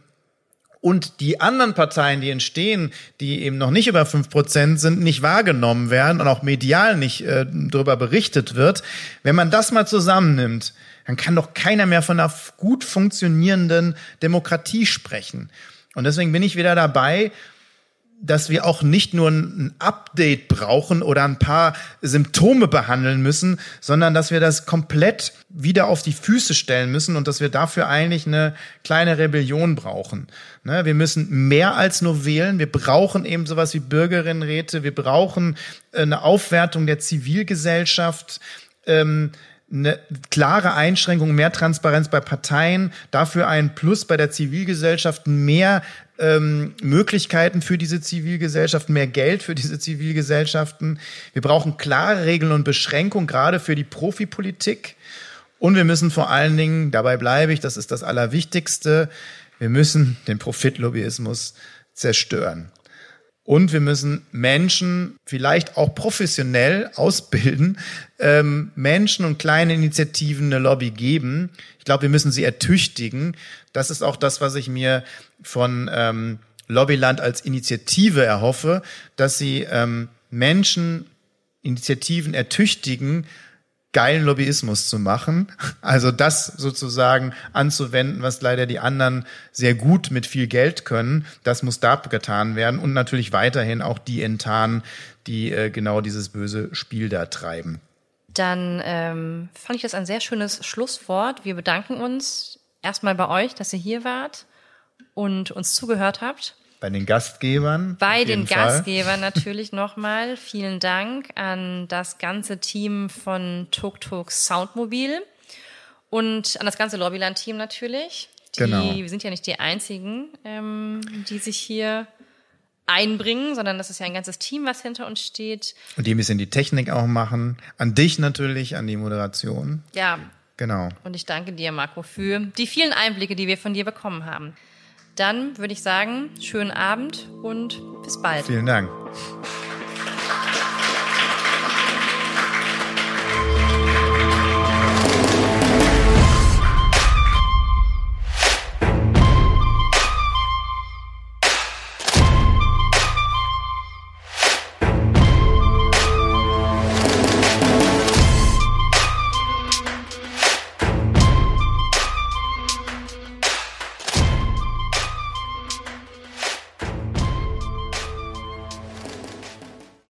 und die anderen Parteien, die entstehen, die eben noch nicht über fünf Prozent sind, nicht wahrgenommen werden und auch medial nicht äh, darüber berichtet wird, wenn man das mal zusammennimmt, dann kann doch keiner mehr von einer gut funktionierenden Demokratie sprechen. Und deswegen bin ich wieder dabei, dass wir auch nicht nur ein Update brauchen oder ein paar Symptome behandeln müssen, sondern dass wir das komplett wieder auf die Füße stellen müssen und dass wir dafür eigentlich eine kleine Rebellion brauchen. Ne, wir müssen mehr als nur wählen. Wir brauchen eben sowas wie Bürgerinnenräte. Wir brauchen eine Aufwertung der Zivilgesellschaft. Ähm, eine klare Einschränkung, mehr Transparenz bei Parteien, dafür ein Plus bei der Zivilgesellschaft, mehr ähm, Möglichkeiten für diese Zivilgesellschaft, mehr Geld für diese Zivilgesellschaften. Wir brauchen klare Regeln und Beschränkungen, gerade für die Profipolitik. Und wir müssen vor allen Dingen, dabei bleibe ich, das ist das Allerwichtigste, wir müssen den Profitlobbyismus zerstören. Und wir müssen Menschen vielleicht auch professionell ausbilden, ähm, Menschen und kleine Initiativen eine Lobby geben. Ich glaube, wir müssen sie ertüchtigen. Das ist auch das, was ich mir von ähm, Lobbyland als Initiative erhoffe, dass sie ähm, Menschen, Initiativen ertüchtigen, geilen Lobbyismus zu machen. Also das sozusagen anzuwenden, was leider die anderen sehr gut mit viel Geld können. Das muss da getan werden und natürlich weiterhin auch die enttarnen, die äh, genau dieses böse Spiel da treiben. Dann ähm, fand ich das ein sehr schönes Schlusswort. Wir bedanken uns erstmal bei euch, dass ihr hier wart und uns zugehört habt. Bei den Gastgebern. Bei den Gastgebern natürlich [LAUGHS] nochmal. Vielen Dank an das ganze Team von Tuk Tuk Soundmobil und an das ganze Lobbyland-Team natürlich. Die, genau. Wir sind ja nicht die einzigen, ähm, die sich hier einbringen, sondern das ist ja ein ganzes Team, was hinter uns steht. Und die ein bisschen die Technik auch machen. An dich natürlich, an die Moderation. Ja. Genau. Und ich danke dir, Marco, für die vielen Einblicke, die wir von dir bekommen haben. Dann würde ich sagen, schönen Abend und bis bald. Vielen Dank.